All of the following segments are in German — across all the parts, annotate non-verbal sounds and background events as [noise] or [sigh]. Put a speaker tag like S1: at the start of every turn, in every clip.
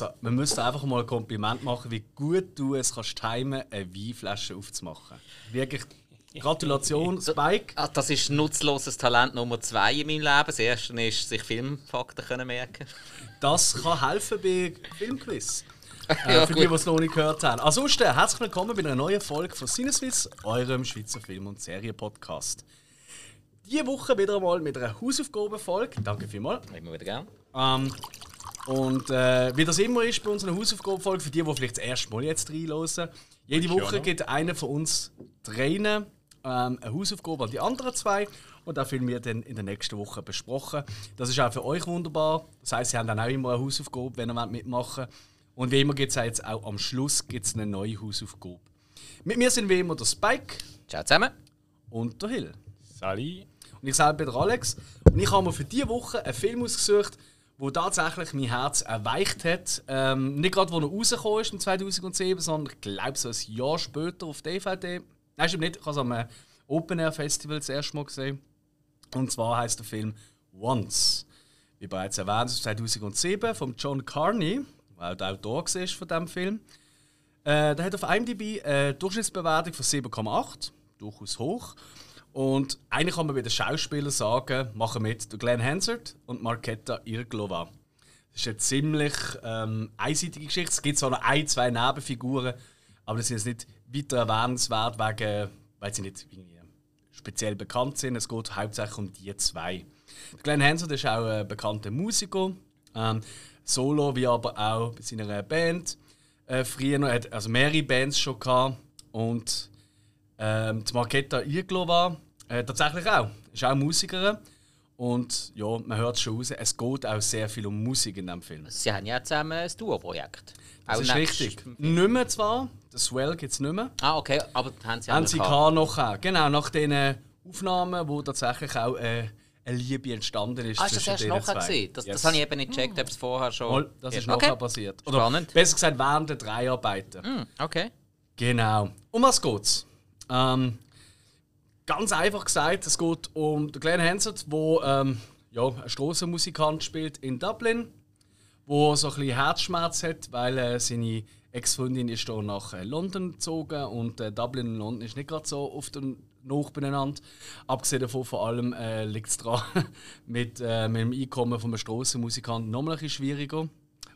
S1: Also, man müsste einfach mal ein Kompliment machen, wie gut du es kannst timen, eine Weinflasche aufzumachen. Wirklich, Gratulation, [laughs] Spike.
S2: Ah, das ist nutzloses Talent Nummer zwei in meinem Leben. Das erste ist, sich Filmfakten können merken
S1: Das kann helfen bei Filmquiz. [laughs] Äh,
S2: Ja,
S1: für die,
S2: gut.
S1: die es noch nicht gehört haben. Ansonsten, herzlich willkommen bei einer neuen Folge von Cineswiss, eurem Schweizer Film- und Serienpodcast. Diese Woche wieder einmal mit einer Hausaufgabenfolge. Danke vielmals.
S2: Immer wieder gern.
S1: Ähm, und äh, wie das immer ist bei unseren Hausaufgabenfolgen, für die, die vielleicht das erste Mal jetzt reinhören, jede
S3: Ich
S1: Woche gibt einer von uns dreien ähm, eine Hausaufgabe an die anderen zwei. Und das filmen wir dann in der nächsten Woche besprochen. Das ist auch für euch wunderbar. Das heißt, sie haben dann auch immer eine Hausaufgabe, wenn ihr mitmachen wollt. Und wie immer gibt es jetzt auch am Schluss gibt's eine neue Hausaufgabe. Mit mir sind wie immer der Spike
S2: Ciao zusammen.
S1: und der Hill.
S3: Sali.
S1: Und ich selber bin der Alex. Und ich habe mir für diese Woche einen Film ausgesucht, der tatsächlich mein Herz erweicht hat. Ähm, nicht gerade, wo er rausgekommen ist, im 2007, sondern ich glaube so ein Jahr später auf DVD. Nein, stimmt nicht. Ich habe es am äh, Open Air Festival das erste Mal gesehen. Und zwar heißt der Film Once. Wie bereits erwähnt, aus 2007 von John Carney, der auch der Autor war von diesem Film. Äh, der hat auf IMDb eine Durchschnittsbewertung von 7,8, durchaus hoch. Und eigentlich kann man bei den Schauspielern sagen, machen mit Glenn Hansard und Marketa Irglova. Das ist eine ziemlich ähm, einseitige Geschichte. Es gibt zwar noch ein, zwei Nebenfiguren, aber das ist jetzt nicht weiter erwähnenswert, wegen, weil sie nicht speziell bekannt sind. Es geht hauptsächlich um die zwei. Glenn Hansard ist auch ein bekannter Musiker, ähm, solo wie aber auch bei seiner Band. Äh, früher noch, also mehrere Bands schon gehabt und ähm, die Marketa Irglova äh, tatsächlich auch. Ist auch Musikerin. Und ja, man hört es schon raus, es geht auch sehr viel um Musik in diesem Film.
S2: Sie haben ja zusammen ein Duo-Projekt.
S1: Das
S2: Auch
S1: ist richtig. Nicht mehr zwar, das Swell gibt es nicht mehr.
S2: Ah, okay, aber haben sie auch
S1: Haben
S2: noch
S1: sie
S2: gehabt
S1: noch auch. Genau, nach diesen Aufnahmen, wo tatsächlich auch äh, eine Liebe entstanden ist
S2: Ah, ist das erst nachher gewesen? Das,
S1: Yes.
S2: das habe ich eben nicht gecheckt, ob es vorher schon...
S1: Mal, das ist
S2: Ja.
S1: nachher
S2: okay.
S1: passiert. Oder
S2: Spannend.
S1: besser gesagt, während der Dreharbeiten.
S2: Hm, okay.
S1: Genau. Um was geht's? Ähm, ganz einfach gesagt, es geht um Glenn Hansard, der ähm, ja, ein Strassenmusikant spielt in Dublin, wo so ein bisschen Herzschmerz hat, weil äh, seine Ex-Freundin ist da nach äh, London gezogen und äh, Dublin und London ist nicht gerade so den noch beieinander. Abgesehen davon vor allem äh, liegt es daran, [laughs] mit, äh, mit dem Einkommen von einem Strassenmusikanten noch ein bisschen schwieriger.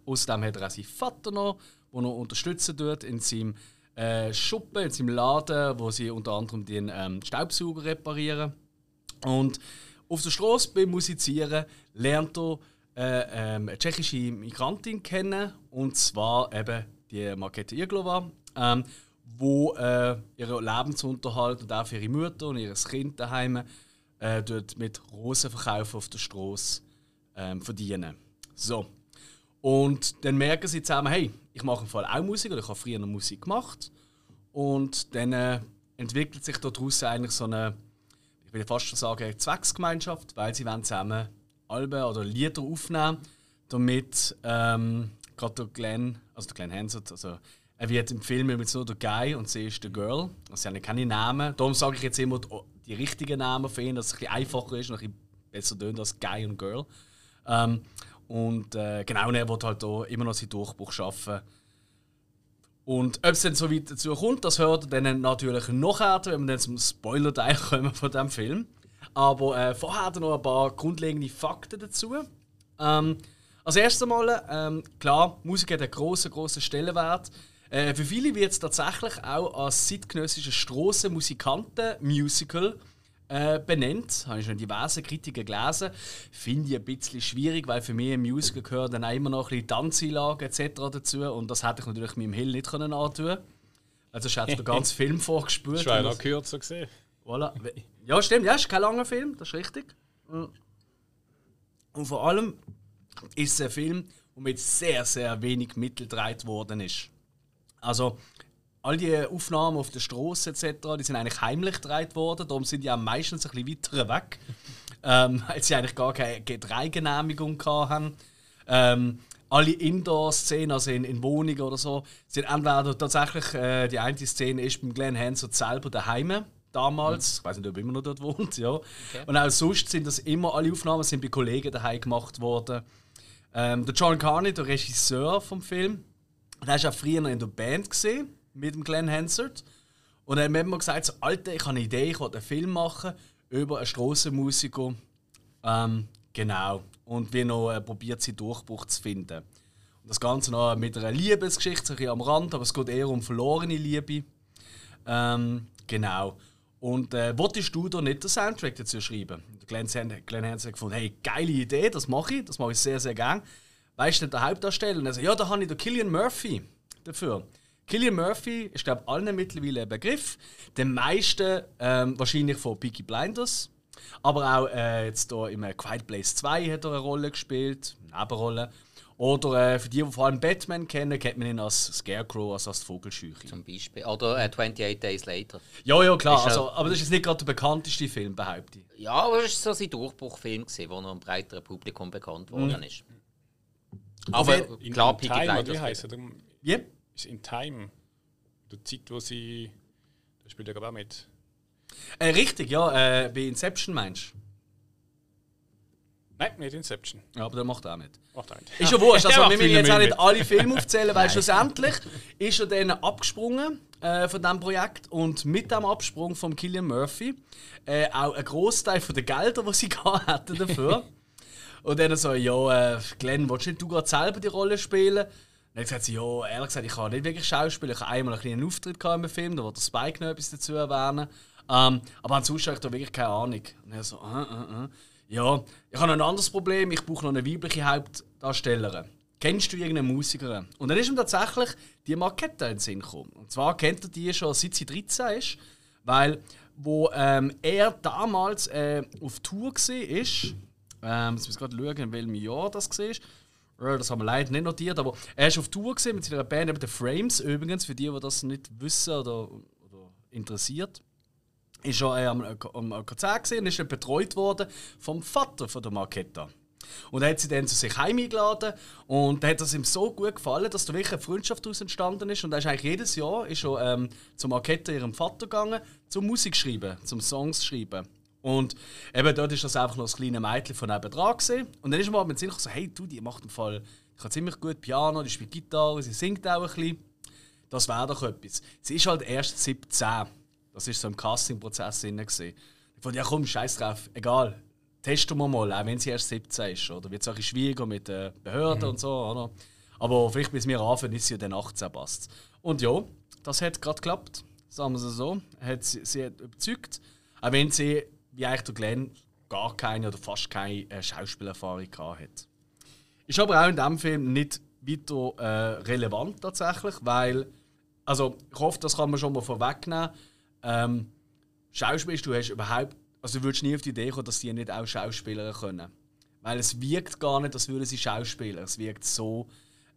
S1: Außerdem hat er auch seinen Vater noch, der noch unterstützen tut in seinem äh, Schuppen, in seinem Laden, wo sie unter anderem den ähm, Staubsauger reparieren. Und auf der Straße beim Musizieren lernt er äh, ähm, eine tschechische Migrantin kennen, und zwar eben die Markete Irglova, ähm, wo äh, ihren Lebensunterhalt und auch für ihre Mutter und ihr Kind daheim äh, mit Rosenverkauf auf der Straße ähm, verdienen. So. Und dann merken sie zusammen, hey, ich mache im Fall auch Musik oder ich habe früher noch Musik gemacht. Und dann äh, entwickelt sich daraus eigentlich so eine, ich will fast schon sagen, Zwecksgemeinschaft, weil sie wollen zusammen Alben oder Lieder aufnehmen, damit ähm, gerade der Glenn, also der Glenn Hansard, also er wird im Film immer nur der Guy und sie ist der Girl. Also sie haben keine Namen. Darum sage ich jetzt immer die, die richtigen Namen für ihn, dass es ein bisschen einfacher ist und ein bisschen besser tönt als Guy und Girl. Ähm, und äh, genau, er wird halt auch immer noch seinen Durchbruch schaffen. Und ob es dann so weit dazu kommt, das hört ihr dann natürlich noch härter, wenn wir dann zum Spoiler-Teil [laughs] kommen von diesem Film. Aber äh, vorher er noch ein paar grundlegende Fakten dazu. Ähm, als erstes Mal, ähm, klar, Musik hat einen grossen, grossen Stellenwert. Äh, für viele wird es tatsächlich auch als zeitgenössisches Strassenmusikanten-Musical äh, benannt. Habe ich schon in diversen Kritiken gelesen. Finde ich ein bisschen schwierig, weil für mich im Musical gehören dann auch immer noch ein bisschen Tanzeinlagen etc. dazu. Und das hätte ich natürlich mit dem Hill nicht können antun Also, ich hätte den ganzen [laughs] Film vorgespürt.
S3: Das war noch kürzer gesehen.
S1: Voilà. Ja, stimmt, ja, ist kein langer Film, das ist richtig. Und vor allem ist es ein Film, der mit sehr, sehr wenig Mittel gedreht worden ist. Also, all die Aufnahmen auf der Straße etc., die sind eigentlich heimlich gedreht worden, darum sind die auch meistens ein bisschen weiter weg, [laughs] ähm, weil sie eigentlich gar keine Drehgenehmigung hatten. Ähm, alle Indoor-Szenen, also in, in Wohnungen oder so, sind entweder tatsächlich, äh, die eine Szene ist beim Glenn Hansard selber daheim damals. Ich weiß nicht, ob er immer noch dort wohnt, ja. Und auch sonst sind das immer, alle Aufnahmen sind bei Kollegen daheim gemacht worden. Ähm, der John Carney, der Regisseur vom Film, der war auch früher in der Band gesehen mit dem Glenn Hansard. Und er hat mir immer gesagt, so, Alter, ich habe eine Idee, ich will einen Film machen über einen Strassenmusiker. Ähm, genau. Und wie noch äh, probiert, seinen Durchbruch zu finden. Und das Ganze noch mit einer Liebesgeschichte, ein bisschen am Rand, aber es geht eher um verlorene Liebe. Ähm, genau. Und äh, wolltest du da nicht den Soundtrack dazu schreiben? Und Glenn, Glenn Hansard hat gefunden, hey, geile Idee, das mache ich, das mache ich sehr, sehr gern. Weißt du, der Hauptdarsteller? Und er sagt, ja, da habe ich den Killian Murphy dafür. Killian Murphy ist, glaube ich, allen mittlerweile ein Begriff. Den meisten ähm, wahrscheinlich von Peaky Blinders. Aber auch äh, jetzt hier im äh, Quiet Place 2 hat er eine Rolle gespielt, eine Nebenrolle. Oder äh, für die, die vor allem Batman kennen, kennt man ihn als Scarecrow, also als Vogelscheuche.
S2: Zum Beispiel. Oder äh, 28 Days Later.
S1: Ja, ja, klar.
S2: Ist
S1: Also, aber das ist jetzt nicht gerade der bekannteste Film, behaupte ich.
S2: Ja, aber es war so sein Durchbruchfilm, gewesen, wo er einem breiteren Publikum bekannt worden ist. Aber
S1: Auf
S3: In,
S2: klar,
S3: in
S2: Peaky
S3: oder wie
S2: Blinders.
S3: heisst er?
S1: Wie?
S3: Ist in Time. Die Zeit, wo sie. Da spielt er aber auch mit.
S1: Äh, richtig, ja. Äh, bei Inception meinst
S3: Nein, nicht Inception.
S1: du? Ja, aber der macht auch mit.
S3: Macht er nicht.
S1: Ist ja wurscht, [laughs] also
S3: Der
S1: wir müssen jetzt auch nicht alle Filme aufzählen, weil [laughs] schlussendlich ist er dann abgesprungen äh, von diesem Projekt und mit dem Absprung von Killian Murphy äh, auch ein Großteil von den Geldern, die sie [laughs] dafür. und dann so, ja, äh, Glenn, willst nicht du gerade selber die Rolle spielen? Dann hat sie, ja, ehrlich gesagt, ich kann nicht wirklich Schauspielen. Ich habe einmal einen kleinen Auftritt im Film, da wollte Spike noch etwas dazu erwähnen. Ähm, aber ansonsten habe ich da wirklich keine Ahnung. Und er so, äh, äh, äh. Ja, ich habe noch ein anderes Problem. Ich brauche noch eine weibliche Hauptdarstellerin. Kennst du irgendeine Musikerin? Und dann ist ihm tatsächlich die Marketta in den Sinn gekommen. Und zwar kennt er die schon seit sie 13 ist, weil wo ähm, er damals äh, auf Tour war, ähm, jetzt muss ich gerade schauen, in welchem Jahr das war. Das haben wir leider nicht notiert, aber er ist auf Tour gewesen mit seiner Band, eben The Frames übrigens, für die, die das nicht wissen oder, oder interessiert ist er äh, am, am Konzert gesehen und ist dann betreut worden vom Vater von der Marketta. Und er hat sie dann zu sich heim eingeladen und da hat es ihm so gut gefallen, dass da wirklich eine Freundschaft daraus entstanden ist. Und er ist eigentlich jedes Jahr ist er, ähm, zur Marketta ihrem Vater gegangen, zum Musik schreiben, zum Songs schreiben. Und eben dort ist das einfach noch das kleine Mädchen von nebenan gesehen. Und dann ist er mal mit Sinn so, hey, du, die macht im Fall, die kann ziemlich gut Piano, die spielt Gitarre, sie singt auch ein bisschen. Das wäre doch etwas. Sie ist halt erst 17. Das war so im Casting-Prozess drin. Ich fand, ja komm, scheiß drauf, egal. Testen wir mal, auch wenn sie erst 17 ist. Oder wird es auch schwieriger mit den Behörden und so. Oder? Aber vielleicht bis wir anfangen, ist sie ja dann 18 passt. Und ja, das hat gerade geklappt. Sagen wir es so. Hat sie, sie hat überzeugt. Auch wenn sie, wie eigentlich der Glenn, gar keine oder fast keine äh, Schauspielerfahrung hat. Ist aber auch in diesem Film nicht weiter äh, relevant tatsächlich, weil, also ich hoffe, das kann man schon mal vorwegnehmen. Ähm, Schauspiel, du hast überhaupt, also du würdest nie auf die Idee kommen, dass die nicht auch Schauspieler können. Weil es wirkt gar nicht, als würden sie Schauspieler. Es wirkt so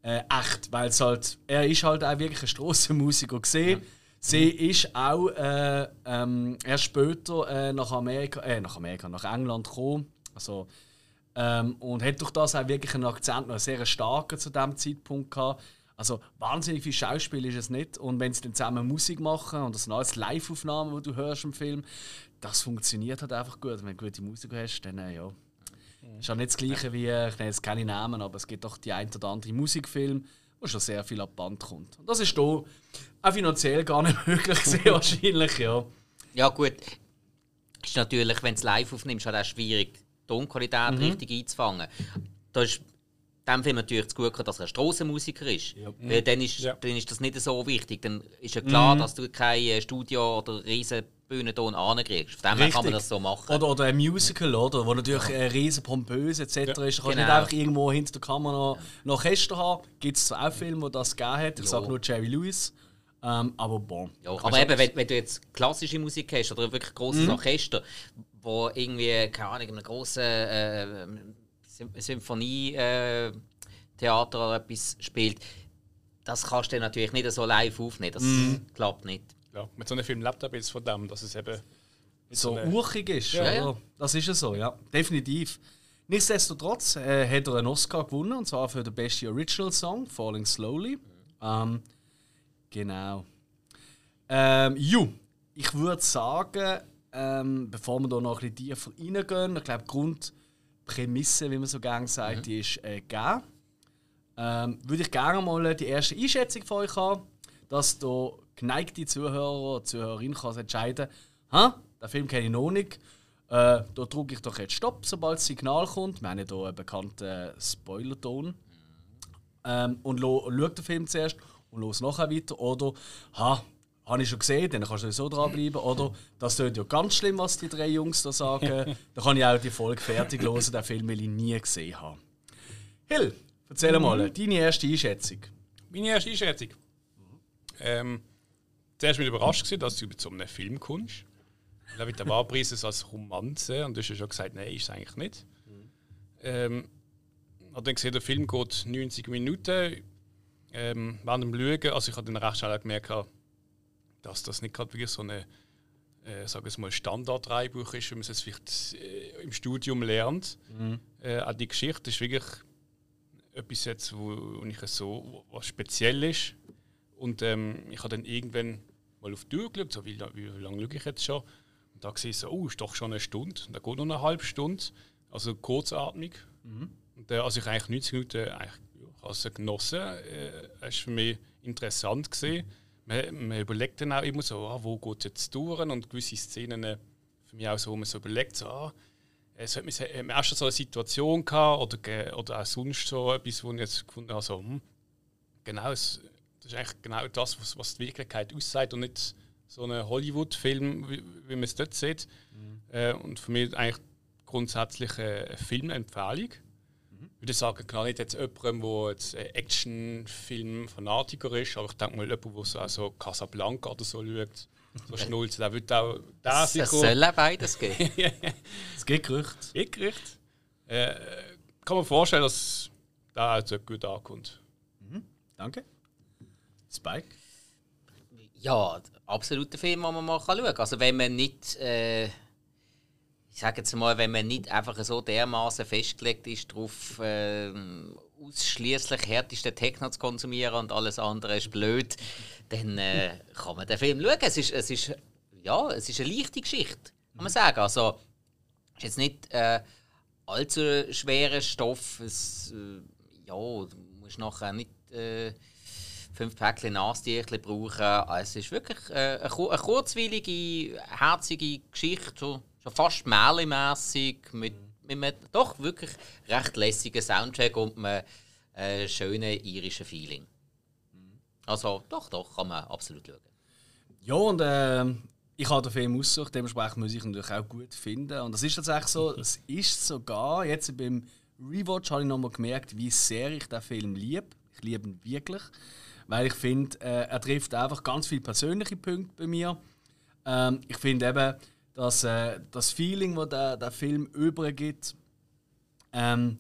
S1: äh, echt, weil es halt, er ist halt auch wirklich ein Strassenmusiker gesehen. Sie ist auch äh, ähm, erst später äh, nach Amerika, äh, nach Amerika, nach England gekommen. Also, ähm, und hat durch das auch wirklich einen Akzent, noch einen sehr starken zu dem Zeitpunkt gehabt. Also wahnsinnig viel Schauspiel ist es nicht. Und wenn sie dann zusammen Musik machen und das sind alles Live-Aufnahmen, die du hörst im Film, das funktioniert halt einfach gut. Wenn du gute Musik hast, dann äh, ja. Ist ja nicht das gleiche wie, ich nenne jetzt keine Namen, aber es gibt doch die ein oder andere Musikfilm, wo schon sehr viel ab Band kommt. Und das ist hier auch finanziell gar nicht [laughs] möglich gewesen, wahrscheinlich, ja.
S2: Ja, gut. Ist natürlich, wenn du es live aufnimmst, halt auch schwierig, die Tonqualität
S1: Mhm.
S2: richtig einzufangen. Da ist dem Film natürlich zu gut, dass er ein Strassenmusiker ist. Weil dann ist,
S3: Ja.
S2: dann ist das nicht so wichtig. Dann ist ja klar,
S1: Mhm.
S2: dass du kein Studio- oder riesen Bühnenton ankriegst. Von dem her kann man das so machen.
S1: Oder, oder ein Musical, oder? Wo natürlich äh, riesen pompös etc. ist. Du kannst
S2: Genau.
S1: nicht einfach irgendwo hinter der Kamera noch, noch Orchester haben. Gibt es auch Filme, wo das gegeben hat. Ich
S2: Ja.
S1: sage nur Jerry Lewis. Ähm, aber bon.
S2: Ja, aber eben, wenn, wenn du jetzt klassische Musik hast oder wirklich grosses
S1: Mhm.
S2: Orchester, wo irgendwie, keine Ahnung, in einem grossen äh, Sym- Symphonietheater äh, Theater oder etwas spielt, das kannst du natürlich nicht so live aufnehmen. Das
S1: Mhm.
S2: klappt nicht.
S3: Ja, mit so einem Film lebt er jetzt von dem, dass es eben.
S1: so
S3: eine-
S1: urchig ist.
S2: Ja, ja.
S1: Das ist ja so, ja. Definitiv. Nichtsdestotrotz äh, hat er einen Oscar gewonnen, und zwar für den besten Original Song, Falling Slowly. Ähm, genau. Ähm, ju, ich würde sagen, ähm, bevor wir da noch ein bisschen tiefer reingehen, ich glaube, die Grundprämisse, wie man so gerne sagt, die ist äh, gegeben. ähm, würde ich gerne mal die erste Einschätzung von euch haben, dass der geneigte Zuhörer oder Zuhörerin kann entscheiden kann, den Film kenne ich noch nicht. Äh, da drücke ich doch jetzt Stopp, sobald das Signal kommt. Wir haben ja hier einen bekannten Spoiler-Ton. Ähm, und schaue den Film zuerst und los nachher weiter. Oder, ha, habe ich schon gesehen, dann kannst du sowieso dranbleiben. Oder, das tut ja ganz schlimm, was die drei Jungs da sagen. [laughs] dann kann ich auch die Folge fertig hören, den Film will ich nie gesehen haben. Hill, erzähl mal, deine erste Einschätzung.
S3: Meine erste Einschätzung. Ähm, zuerst war ich überrascht, gewesen, dass du so einem Film kommst. Weil mit der Wahlpreis es als Romanze und du hast ja schon gesagt, nein, ist es eigentlich nicht. Ähm, habe dann gesehen, der Film geht 90 Minuten. Ähm, während dem Schauen, also ich habe dann recht schnell gemerkt, dass das nicht gerade wirklich so eine äh, sagen wir mal, Standard-Dreibuch ist, wie man es vielleicht äh, im Studium lernt. Mhm. Äh, auch die Geschichte ist wirklich etwas jetzt, wo, wo ich so was speziell ist. Und ähm, ich habe dann irgendwann mal auf die Tür geschaut, so wie, wie, lange schaue ich jetzt schon. Und da gesehen, so, oh, ist doch schon eine Stunde. Und dann geht noch eine halbe Stunde. Also kurzatmig. Mhm. Und, äh, also ich eigentlich 90 Minuten eigentlich, ja, also genossen. Äh, es war für mich interessant gesehen. Man, man, überlegt dann auch immer so, ah, wo geht es jetzt durch? Und gewisse Szenen äh, für mich auch so, wo man so überlegt, so, ah, es hat mich im ersten so eine Situation gehabt oder, oder auch sonst so etwas, wo ich jetzt gefunden habe, so, hm, genau, es, das ist eigentlich genau das, was, was die Wirklichkeit aussagt und nicht so ein Hollywood-Film, wie, wie man es dort sieht. Mhm. Äh, und für mich eigentlich grundsätzlich eine Filmempfehlung. Mhm. Ich würde sagen, klar nicht jetzt jemandem, der jetzt Actionfilm-Fanatiker ist, aber ich denke mal jemand, der so also Casablanca oder so schaut, so Schnulze, der wird auch
S2: da sicher... Es soll auch beides geben. [laughs]
S1: es gibt Gerüchte. Es
S3: gibt Gerüchte. Äh, kann man vorstellen, dass da auch gut ankommt.
S1: Mhm. Danke. Spike?
S2: Ja, absoluter Film, den man mal schauen kann. Also wenn man nicht, äh, ich sage jetzt mal, wenn man nicht einfach so dermaßen festgelegt ist, darauf äh, ausschließlich härteste Techno zu konsumieren und alles andere ist blöd, dann äh, kann man den Film schauen. Es ist, es ist, ja, es ist eine leichte Geschichte, kann man sagen. Also, es ist jetzt nicht äh, allzu schwerer Stoff. Es, äh, ja, du musst nachher nicht äh, fünf Päckchen Nasentücher brauchen. Also, es ist wirklich äh, eine, eine kurzweilige, herzige Geschichte, so, schon fast märchenmässig mit, mit einem doch wirklich recht lässigen Soundtrack und einem äh, schönen irischen Feeling. Also doch, doch, kann man absolut schauen.
S1: Ja, und äh, ich habe den Film ausgesucht, dementsprechend muss ich ihn natürlich auch gut finden. Und das ist tatsächlich so, [laughs] es ist sogar, jetzt beim Rewatch habe ich nochmal gemerkt, wie sehr ich den Film liebe. Ich liebe ihn wirklich weil ich finde, äh, er trifft einfach ganz viele persönliche Punkte bei mir. Ähm, ich finde eben, dass äh, das Feeling, das der, der Film übergibt, ähm,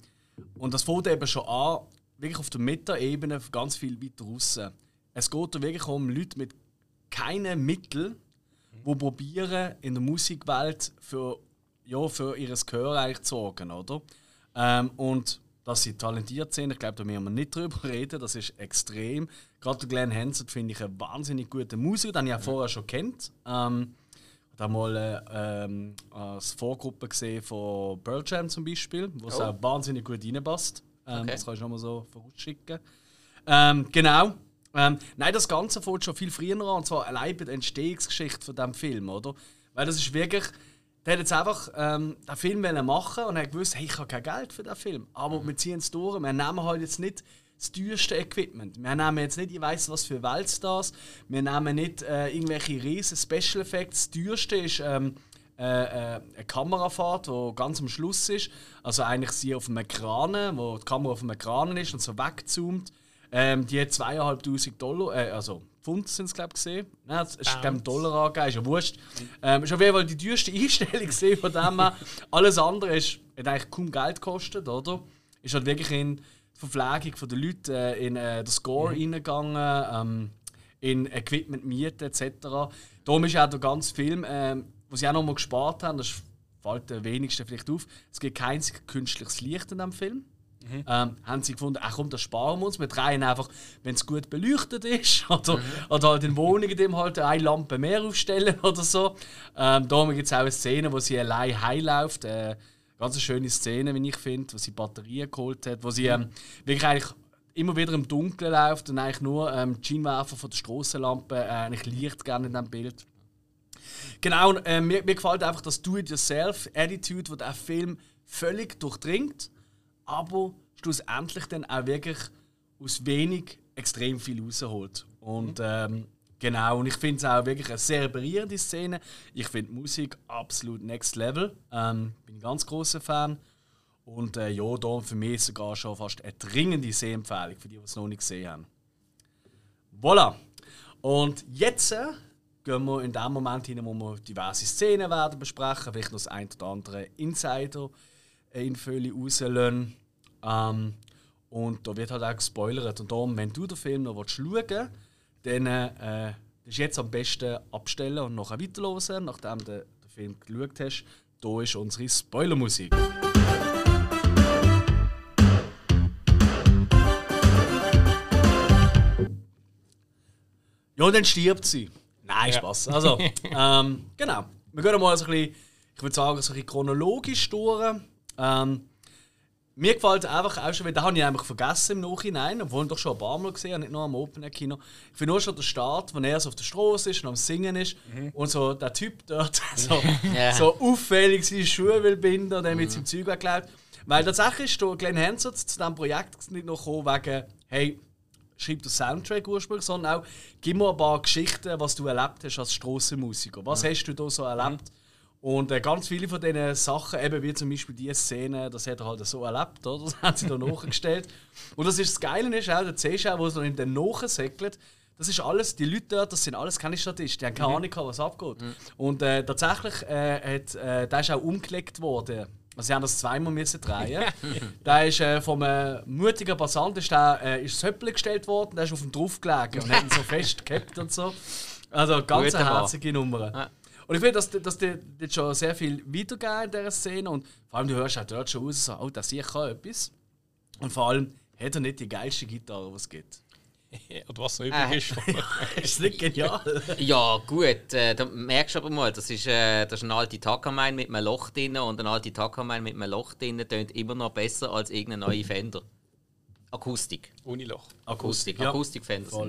S1: und das fängt eben schon an, wirklich auf der Meta-Ebene ganz viel weiter raus. Es geht da wirklich um Leute mit keinen Mitteln, die probieren, in der Musikwelt für, ja, für ihr Gehör eigentlich zu sorgen, oder? Ähm, und dass sie talentiert sind. Ich glaube, da müssen wir nicht drüber [laughs] reden. Das ist extrem. Gerade Glenn Hansard finde ich einen wahnsinnig guten Musiker, den ich ja vorher schon kennt. Ähm, ich habe mal äh, ähm, als Vorgruppe gesehen von Pearl Jam zum Beispiel, wo es oh. auch wahnsinnig gut reinpasst. Ähm, okay. Das kann ich schon mal so vorausschicken. Ähm, genau. Ähm, nein, das Ganze fängt schon viel früher an, und zwar allein bei der Entstehungsgeschichte von diesem Film, oder? Weil das ist wirklich der hat jetzt einfach ähm, den Film machen und hat gewusst, hey, ich habe kein Geld für den Film. Aber mhm. wir ziehen es durch. Wir nehmen halt jetzt nicht das teuerste Equipment. Wir nehmen jetzt nicht, ich weiß was für Weltstars. Wir nehmen nicht äh, irgendwelche riesen Special Effects. Das teuerste ist ähm, äh, äh, eine Kamerafahrt, die ganz am Schluss ist. Also eigentlich sie auf einem Kran, wo die Kamera auf einem Kran ist und so wegzoomt. Ähm, die hat zweieinhalbtausend Dollar, äh, also Pfund sind es, glaube ich, gesehen. Nein, es ist, Dollar angegeben, ist ja wurscht. Ähm, ist auf jeden Fall die teuerste [laughs] Einstellung gesehen von dem Alles andere ist, hat eigentlich kaum Geld gekostet, oder? Ist halt wirklich in die Verpflegung der Leute, äh, in äh, den Score mhm. reingegangen, ähm, in Equipment mieten etc. Darum ist auch der ganze Film, äh, was sie auch noch mal gespart haben, das fällt den wenigsten vielleicht auf, es gibt kein künstliches Licht in diesem Film. Mhm. Ähm, haben sie gefunden, ach komm, das sparen wir uns. Wir drehen einfach, wenn es gut beleuchtet ist, [laughs] oder, mhm. oder halt in Wohnungen dem halt eine Lampe mehr aufstellen [laughs] oder so. Ähm, da gibt es auch eine Szene, wo sie allein heimläuft. Äh, ganz schöne Szene, wie ich finde, wo sie Batterien geholt hat, wo sie ähm, wirklich eigentlich immer wieder im Dunkeln läuft und eigentlich nur ähm, die Scheinwerfer von der Strassenlampe äh, eigentlich Licht gerne in diesem Bild. Genau, äh, mir, mir gefällt einfach das Do-it-yourself-Attitude, die der Film völlig durchdringt, aber schlussendlich dann auch wirklich aus wenig extrem viel rausholt. Und ähm, genau, und ich finde es auch wirklich eine sehr berührende Szene. Ich finde Musik absolut next level. Ähm, bin ein ganz großer Fan. Und äh, ja, da für mich sogar schon fast eine dringende Sehempfehlung für die, die es noch nicht gesehen haben. Voilà! Und jetzt äh, gehen wir in dem Moment hin, wo wir diverse Szenen werden besprechen, vielleicht noch das ein oder andere Insider in Fülle rauslassen. Ähm, und da wird halt auch gespoilert. Und darum, wenn du den Film noch schauen willst, dann äh, ist jetzt am besten abstellen und nachher weiterhören, nachdem du den Film geschaut hast. Hier ist unsere Spoilermusik. Ja, dann stirbt sie. Nein,
S3: Ja.
S1: Spaß. Also, [laughs] ähm, genau. Wir gehen mal so ein bisschen, ich würde sagen, so ein bisschen chronologisch durch. Ähm, mir gefällt einfach auch schon, weil den habe ich einfach vergessen im Nachhinein, obwohl ich doch schon ein paar Mal gesehen habe, nicht nur am Open Kino. Ich finde nur schon der Start, wenn er so auf der Straße ist und am Singen ist und so der Typ dort [laughs] so,
S2: Ja.
S1: so auffällig seine Schuhe will binden und dann mit seinem Zeug weggeklaut. Weil tatsächlich ist Glenn Hansard zu diesem Projekt nicht noch gekommen wegen, hey, schreib den Soundtrack ursprünglich, sondern auch, gib mir ein paar Geschichten, was du erlebt hast als Strassenmusiker. Was hast du da so erlebt? Und äh, ganz viele von diesen Sachen, eben wie zum Beispiel diese Szene, das hat er halt so erlebt, oder? Das haben sie da nachgestellt. Und das ist das Geile ist auch, du auch, wo es noch in den nachsäckelt, das ist alles, die Leute dort, das sind alles keine Statisten, die haben keine Ahnung, gehabt, was abgeht. Und äh, tatsächlich äh, hat, äh, der ist auch umgelegt worden. Also sie haben das zweimal müssen drehen. [laughs] da ist äh, vom äh, mutigen Passant ist der, äh, ist das Höppel gestellt worden, der ist auf dem drauf gelegen und hat ihn so festgehabt und so. Also ganz
S2: Mann.
S1: herzige Nummer.
S2: Ja.
S1: Und ich finde, dass, die, die schon sehr viel weitergehen in dieser Szene und vor allem du hörst auch dort schon raus, so, oh, das sehe ich auch etwas. Und vor allem hat er nicht die geilste Gitarre, die es gibt. [laughs]
S3: Oder was noch
S2: Äh.
S3: übrig ist. [laughs]
S1: ist nicht genial? [laughs]
S2: Ja, gut, äh, da merkst du aber mal, das ist, äh, das ist ein alter Takamine mit einem Loch drin und ein alter Takamine mit einem Loch drin tönt immer noch besser als irgendeine neue Fender. Akustik.
S3: Ohne Loch.
S2: Akustik.
S1: ja.
S2: Akustik-Fender sind
S1: Voll.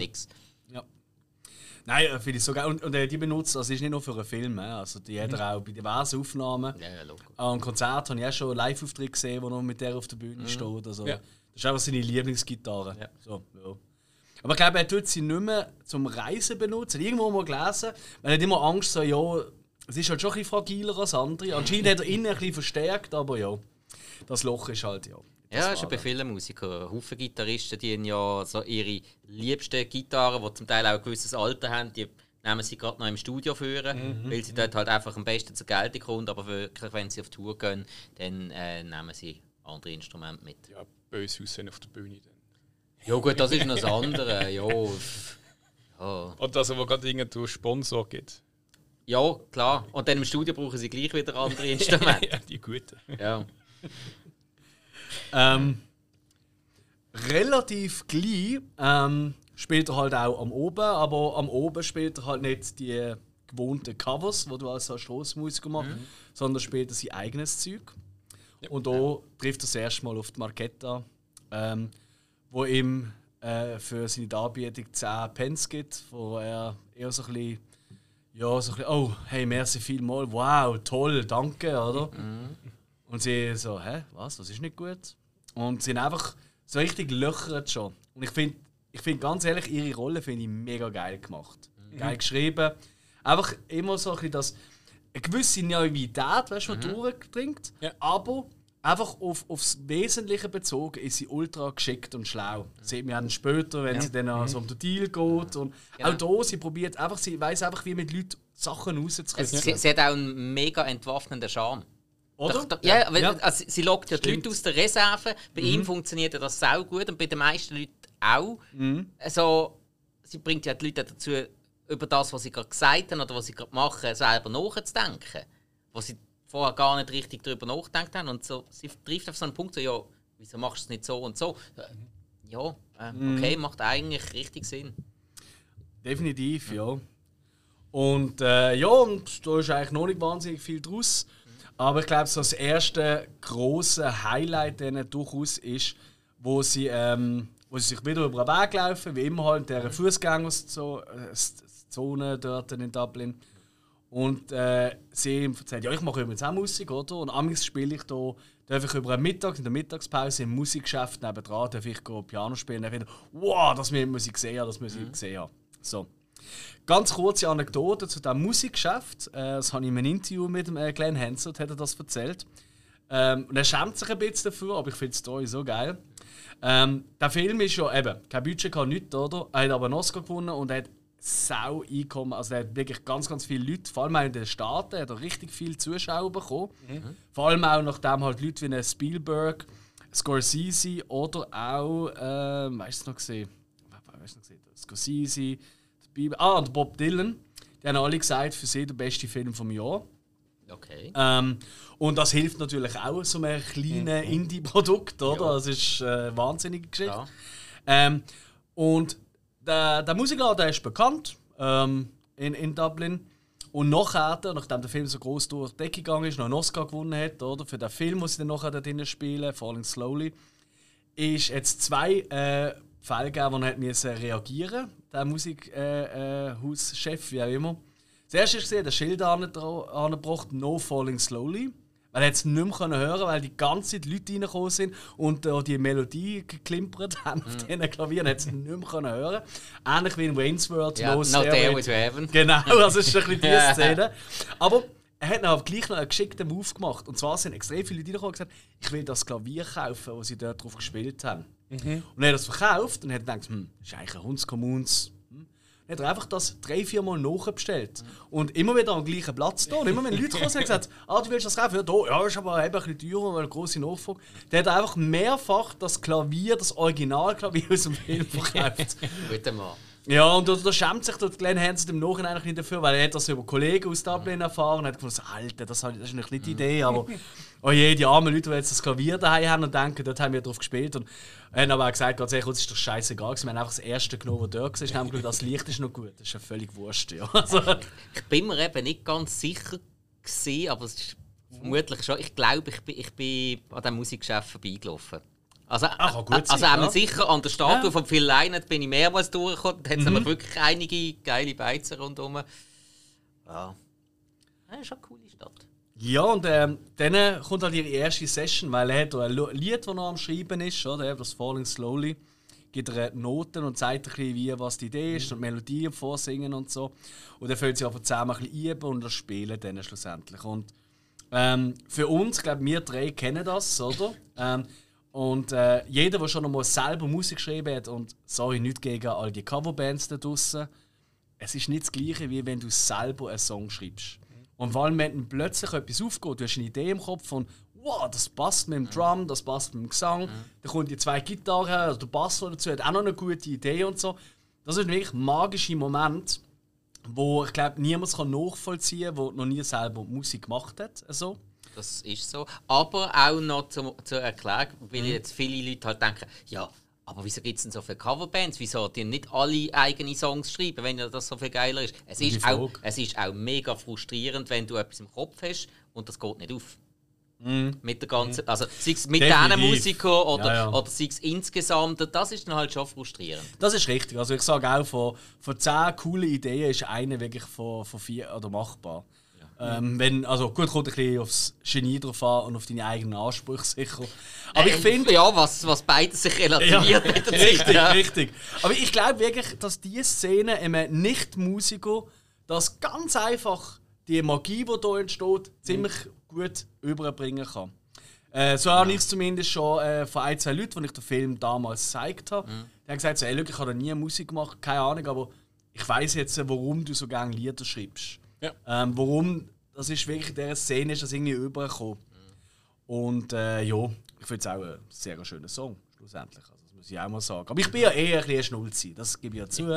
S1: Nein, äh, finde ich so geil. Und, und äh, die benutzt, das ist nicht nur für einen Film, äh, also die hat er auch bei diversen Aufnahmen.
S2: Ja, ja, logo.
S1: An Konzert habe ich auch schon Live-Auftritt gesehen, wo er mit der auf der Bühne steht. Also,
S3: Ja.
S1: Das ist einfach seine Lieblingsgitarre.
S2: Ja.
S1: So, ja. Aber ich glaube, er tut sie nicht mehr zum Reisen benutzen. Irgendwo mal gelesen, er hat immer Angst so, ja, es ist halt schon ein bisschen fragiler als andere. Anscheinend hat er innen ein bisschen verstärkt, aber ja, das Loch ist halt, ja. Das
S2: Ja, ist ja bei vielen Musikern. Haufen Gitarristen, die haben ja so ihre liebsten Gitarren, die zum Teil auch ein gewisses Alter haben, die nehmen sie gerade noch im Studio führen,
S1: Mhm.
S2: weil sie dort halt einfach am besten zur Geltung kommen. Aber wirklich, wenn sie auf Tour gehen, dann äh, nehmen sie andere Instrumente mit.
S3: Ja, böse aussehen auf der Bühne. Dann.
S2: Ja gut, das ist noch das andere. Ja, ja.
S3: Oder dass es gerade irgendeinen Sponsor gibt.
S2: ja, klar. Und dann im Studio brauchen sie gleich wieder andere [laughs] Instrumente.
S3: ja, die guten.
S2: ja.
S1: Ähm, relativ gleich ähm, spielt er halt auch am Oben, aber am Oben spielt er halt nicht die gewohnten Covers, die du als Straßenmusiker machst, sondern spielt er sein eigenes Zeug. Und da trifft er das erste Mal auf die Marketta, ähm, wo ihm äh, für seine Darbietung 10 Pence gibt, wo er eher so ein bisschen, ja, so ein bisschen, oh, hey, merci vielmal, wow, toll, danke, oder? Und sie so, hä, was, das ist nicht gut? Und sie sind einfach so richtig löchert schon. Und ich finde, ich find, ganz ehrlich, ihre Rolle finde ich mega geil gemacht. Geil geschrieben. Einfach immer so ein bisschen das, eine gewisse Naivität, weißt du, die durchdringt,
S3: Ja.
S1: aber einfach auf, aufs Wesentliche bezogen ist sie ultra geschickt und schlau. Das sieht man dann später, wenn sie dann so um den Deal geht. Und
S2: Genau.
S1: auch da, sie probiert einfach, sie weiß einfach, wie mit Leuten Sachen rauszukriegen.
S2: Sie, sie hat auch einen mega entwaffnenden Charme.
S1: Oder?
S2: Doch, doch, ja, weil,
S1: Ja.
S2: Also, sie lockt ja die. Leute aus der Reserve. Bei ihm funktioniert ja das sau gut und bei den meisten Leuten auch. Also, sie bringt ja die Leute dazu, über das, was sie gerade gesagt haben oder was sie gerade machen, selber nachzudenken. Was sie vorher gar nicht richtig darüber nachgedacht haben. Und so, sie trifft auf so einen Punkt, so, ja, wieso machst du es nicht so und so? Ja, äh, okay, macht eigentlich richtig Sinn.
S1: Definitiv, ja. Und äh, ja, und da ist eigentlich noch nicht wahnsinnig viel draus. Aber ich glaube, so das erste große Highlight denen durchaus ist, wo sie ähm, wo sie sich wieder über den Weg laufen, wie immer halt in dieser Fußgängerzone dort in Dublin. Und äh, sie erzählt, ja, ich mache übrigens auch Musik, oder? Und amigs spiele ich da, darf ich über einen Mittag, in der Mittagspause im Musikgeschäft nebenan, darf ich Piano spielen. Und dann wieder, wow, das muss ich gesehen haben, das muss ich mhm. gesehen haben. So. Ganz kurze Anekdote zu diesem Musikgeschäft. Äh, das habe ich in einem Interview mit dem, äh, Glenn Hansard hat er das erzählt. Ähm, und er schämt sich ein bisschen dafür, aber ich finde die Story so geil. Ähm, der Film ist ja eben, kein Budget, kann nichts, oder? Er hat aber einen Oscar gewonnen und hat sau Einkommen. Also er hat wirklich ganz, ganz viele Leute, vor allem auch in den Staaten, hat er richtig viele Zuschauer bekommen. Mhm. Vor allem auch nachdem halt Leute wie Spielberg, Scorsese oder auch, äh, weißt du noch gesehen? Weißt du noch gesehen? Scorsese, ah, und Bob Dylan. Die haben alle gesagt, für sie der beste Film vom Jahr.
S2: Okay.
S1: Ähm, und das hilft natürlich auch so einem kleinen mhm. Indie-Produkt, oder? Ja. Das ist eine äh, wahnsinnige Geschichte. Ja. Ähm, und der, der Musiker, der ist bekannt ähm, in, in Dublin. Und nachher, nachdem der Film so groß durch die Decke gegangen ist, noch einen Oscar gewonnen hat, oder? Für den Film, den sie dann nachher da drinnen spielen, Falling Slowly, ist jetzt zwei äh, Fälle gegeben, wo er hat reagieren der Musikhauschef, äh, äh, wie auch immer. Zuerst ist gesehen, der Schild angebracht, No Falling Slowly. Weil er es nicht mehr hören weil die ganze Zeit Leute reingekommen sind und äh, die Melodie geklimpert [laughs] haben auf mhm. diesen Klavieren. Er hat es nicht mehr hören Ähnlich wie in Wayne's World,
S2: ja, No, Dare with Heaven.
S1: Genau, also ist ein bisschen diese [laughs] Szene. Aber er hat aber gleich noch einen geschickten Move gemacht. Und zwar sind extrem viele Leute reingekommen und gesagt, ich will das Klavier kaufen, das sie dort drauf gespielt haben. Mhm. Und er hat das verkauft und hat gedacht, hm, das ist eigentlich ein Hundskommuns hat er einfach das drei, vier Mal nachbestellt. Und immer wieder am gleichen Platz da. Und immer wenn Leute kommen, haben gesagt, ah, du willst das kaufen? Ja, da, ja, ist aber eben ein bisschen teurer, weil eine grosse Nachfrage. Der hat einfach mehrfach das Klavier, das Originalklavier aus dem Film verkauft. [laughs]
S2: Bitte mal.
S1: Ja, und da, da schämt sich der Glenn Hansen im Nachhinein nicht dafür, weil er hat das über Kollegen aus Dublin erfahren und hat gefunden, Alter, das, das ist nicht die Idee, aber oh je, die armen Leute, die jetzt das Klavier daheim haben und denken, dort haben wir drauf gespielt. Und er hat aber auch gesagt, ganz ehrlich, uns ist doch scheißegal. Wir haben einfach das erste genommen, das dort war. Nämlich, das Licht ist noch gut. Das ist ja völlig wurscht. Ja. Also.
S2: Ich bin mir eben nicht ganz sicher, gewesen, aber es ist vermutlich schon. Ich glaube, ich bin, ich bin an diesem Musikgeschäft vorbeigelaufen. Also,
S1: Ach, gut
S2: also sein, ja. sicher an der Statue ja. von Phil Lynott bin ich mehrmals durchgekommen. Da hat es mhm. wirklich einige geile Beizen rundherum. Ja. ja ist schon Stadt.
S1: Ja, und ähm, dann kommt halt ihre erste Session, weil er hat ein Lied, das noch am Schreiben ist, oder? das Falling Slowly. Gibt er Noten und zeigt ein bisschen, wie, was die Idee ist und Melodien vorsingen und so. Und dann fällt sie einfach zusammen ein bisschen üben und das spielen dann schlussendlich. Und ähm, für uns, ich glaube, wir drei kennen das, oder? [laughs] ähm, und äh, jeder, der schon einmal selber Musik geschrieben hat, und sorry, nicht gegen all die Coverbands da draußen, es ist nicht das Gleiche, wie wenn du selber einen Song schreibst. Und vor allem, wenn dann plötzlich etwas aufgeht, du hast eine Idee im Kopf von, wow, das passt mit dem Drum, das passt mit dem Gesang, mhm. dann kommen die zwei Gitarren, also der Bass dazu hat auch noch eine gute Idee und so. Das ist wirklich ein magischer Moment, wo ich glaube, niemand kann nachvollziehen kann, der noch nie selber Musik gemacht hat. Also.
S2: Das ist so. Aber auch noch zur, zur Erklärung, weil mhm. jetzt viele Leute halt denken, ja, aber wieso gibt es denn so viele Coverbands? Wieso die nicht alle eigene Songs schreiben, wenn das so viel geiler ist? Es ist, auch, es ist auch mega frustrierend, wenn du etwas im Kopf hast und das geht nicht auf. Mm. Mit der ganzen, also sei es mit diesen Musikern oder, ja, ja. oder sei es insgesamt, das ist dann halt schon frustrierend.
S1: Das ist richtig. Also ich sage auch, von, von zehn coolen Ideen ist eine wirklich von, von vier oder machbar. Ähm, wenn, also gut, kommt ein bisschen aufs Genie drauf an und auf deine eigenen Ansprüche sicher.
S2: Aber äh, ich finde. Ja, was, was beides sich relativiert. Ja, [laughs]
S1: richtig, ja. richtig. Aber ich glaube wirklich, dass diese Szene einem Nicht-Musiker das ganz einfach die Magie, die hier entsteht, ziemlich gut überbringen kann. Äh, so habe ich es zumindest schon äh, von ein, zwei Leuten, die ich den Film damals gezeigt habe. Mhm. Die haben gesagt, so, hey, ich habe nie Musik gemacht, keine Ahnung, aber ich weiß jetzt, warum du so gerne Lieder schreibst. Ja. Ähm, warum, das ist wirklich in dieser Szene ist das irgendwie übergekommen. Mhm. Und äh, ja, ich finde es auch ein sehr schöner Song, schlussendlich. Also, das muss ich auch mal sagen. Aber ich bin ja eher ein bisschen Schnulzi, das gebe ich ja zu.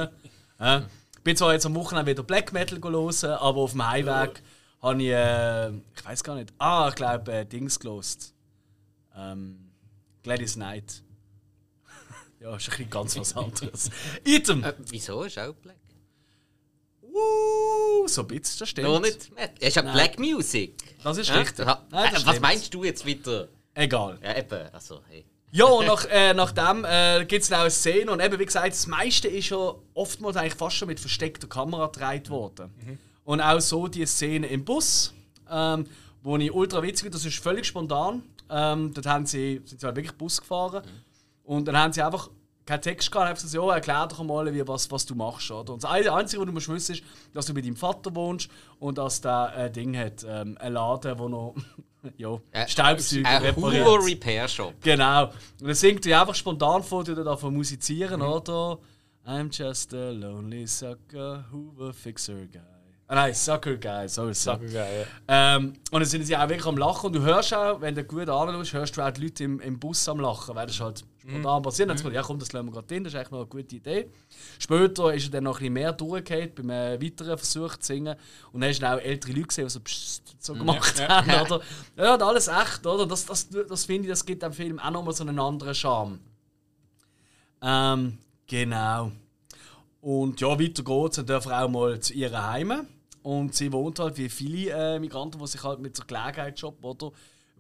S1: äh, ich bin zwar jetzt am Wochenende wieder Black Metal hören, aber auf dem Heimweg ja. habe ich, äh, ich weiß gar nicht, ah, ich glaube, äh, Dings gelost. Ähm, Gladys Knight. [laughs] ja, ist ein bisschen ganz was anderes. [laughs] Item!
S2: Äh, wieso ist auch Black?
S1: Uh, so ein bisschen, das stimmt.
S2: Noch nicht Metal. Es ist ja Black Music.
S1: Das ist richtig.
S2: Ja? Nein, das Was meinst du jetzt wieder?
S1: Egal.
S2: Ja, eben. Also, hey.
S1: Ja, und nach, äh, nachdem äh, gibt es auch eine Szene und eben wie gesagt, das meiste ist ja oftmals eigentlich fast schon mit versteckter Kamera gedreht worden. Und auch so die Szene im Bus, ähm, wo ich ultra witzig finde, das ist völlig spontan. Ähm, dort haben sie, sind sie halt wirklich Bus gefahren und dann haben sie einfach keinen Text gehabt, einfach gesagt, ja, erklär doch mal, wie, was, was du machst. Oder? Und das Einzige, was du musst wissen, ist, dass du bei deinem Vater wohnst und dass der ein Ding hat, ähm, ein Laden, wo noch [laughs] ja,
S2: Äh,
S1: Staubsauger
S2: Ein
S1: repariert.
S2: Hugo Repair Shop.
S1: Genau. Und dann singt er einfach spontan vor, du da von musizieren, oder? I'm just a lonely sucker who will fix her guy. Ah, nein, Sucker Guy, sorry, sorry.
S3: ich, ja.
S1: Ähm, und dann sind sie auch wirklich am Lachen und du hörst auch, wenn du gut anschaust, hörst du auch die Leute im, im Bus am Lachen, weil das halt spontan passiert. Dann haben sie gesagt, ja komm, das lassen wir gerade drin, das ist eigentlich noch eine gute Idee. Später ist er dann noch ein bisschen mehr durchgehend beim äh, weiteren Versuch zu singen und dann hast du auch ältere Leute gesehen, die so, pssst, so gemacht
S3: ja.
S1: haben, oder? Ja, alles echt, oder? Das, das, das finde ich, das gibt dem Film auch nochmal so einen anderen Charme. Ähm, genau. Und ja, weiter geht's. Dann dürfen wir auch mal zu ihren Heimen. Und sie wohnt halt wie viele äh, Migranten, die sich halt mit so Gelegenheitsjob oder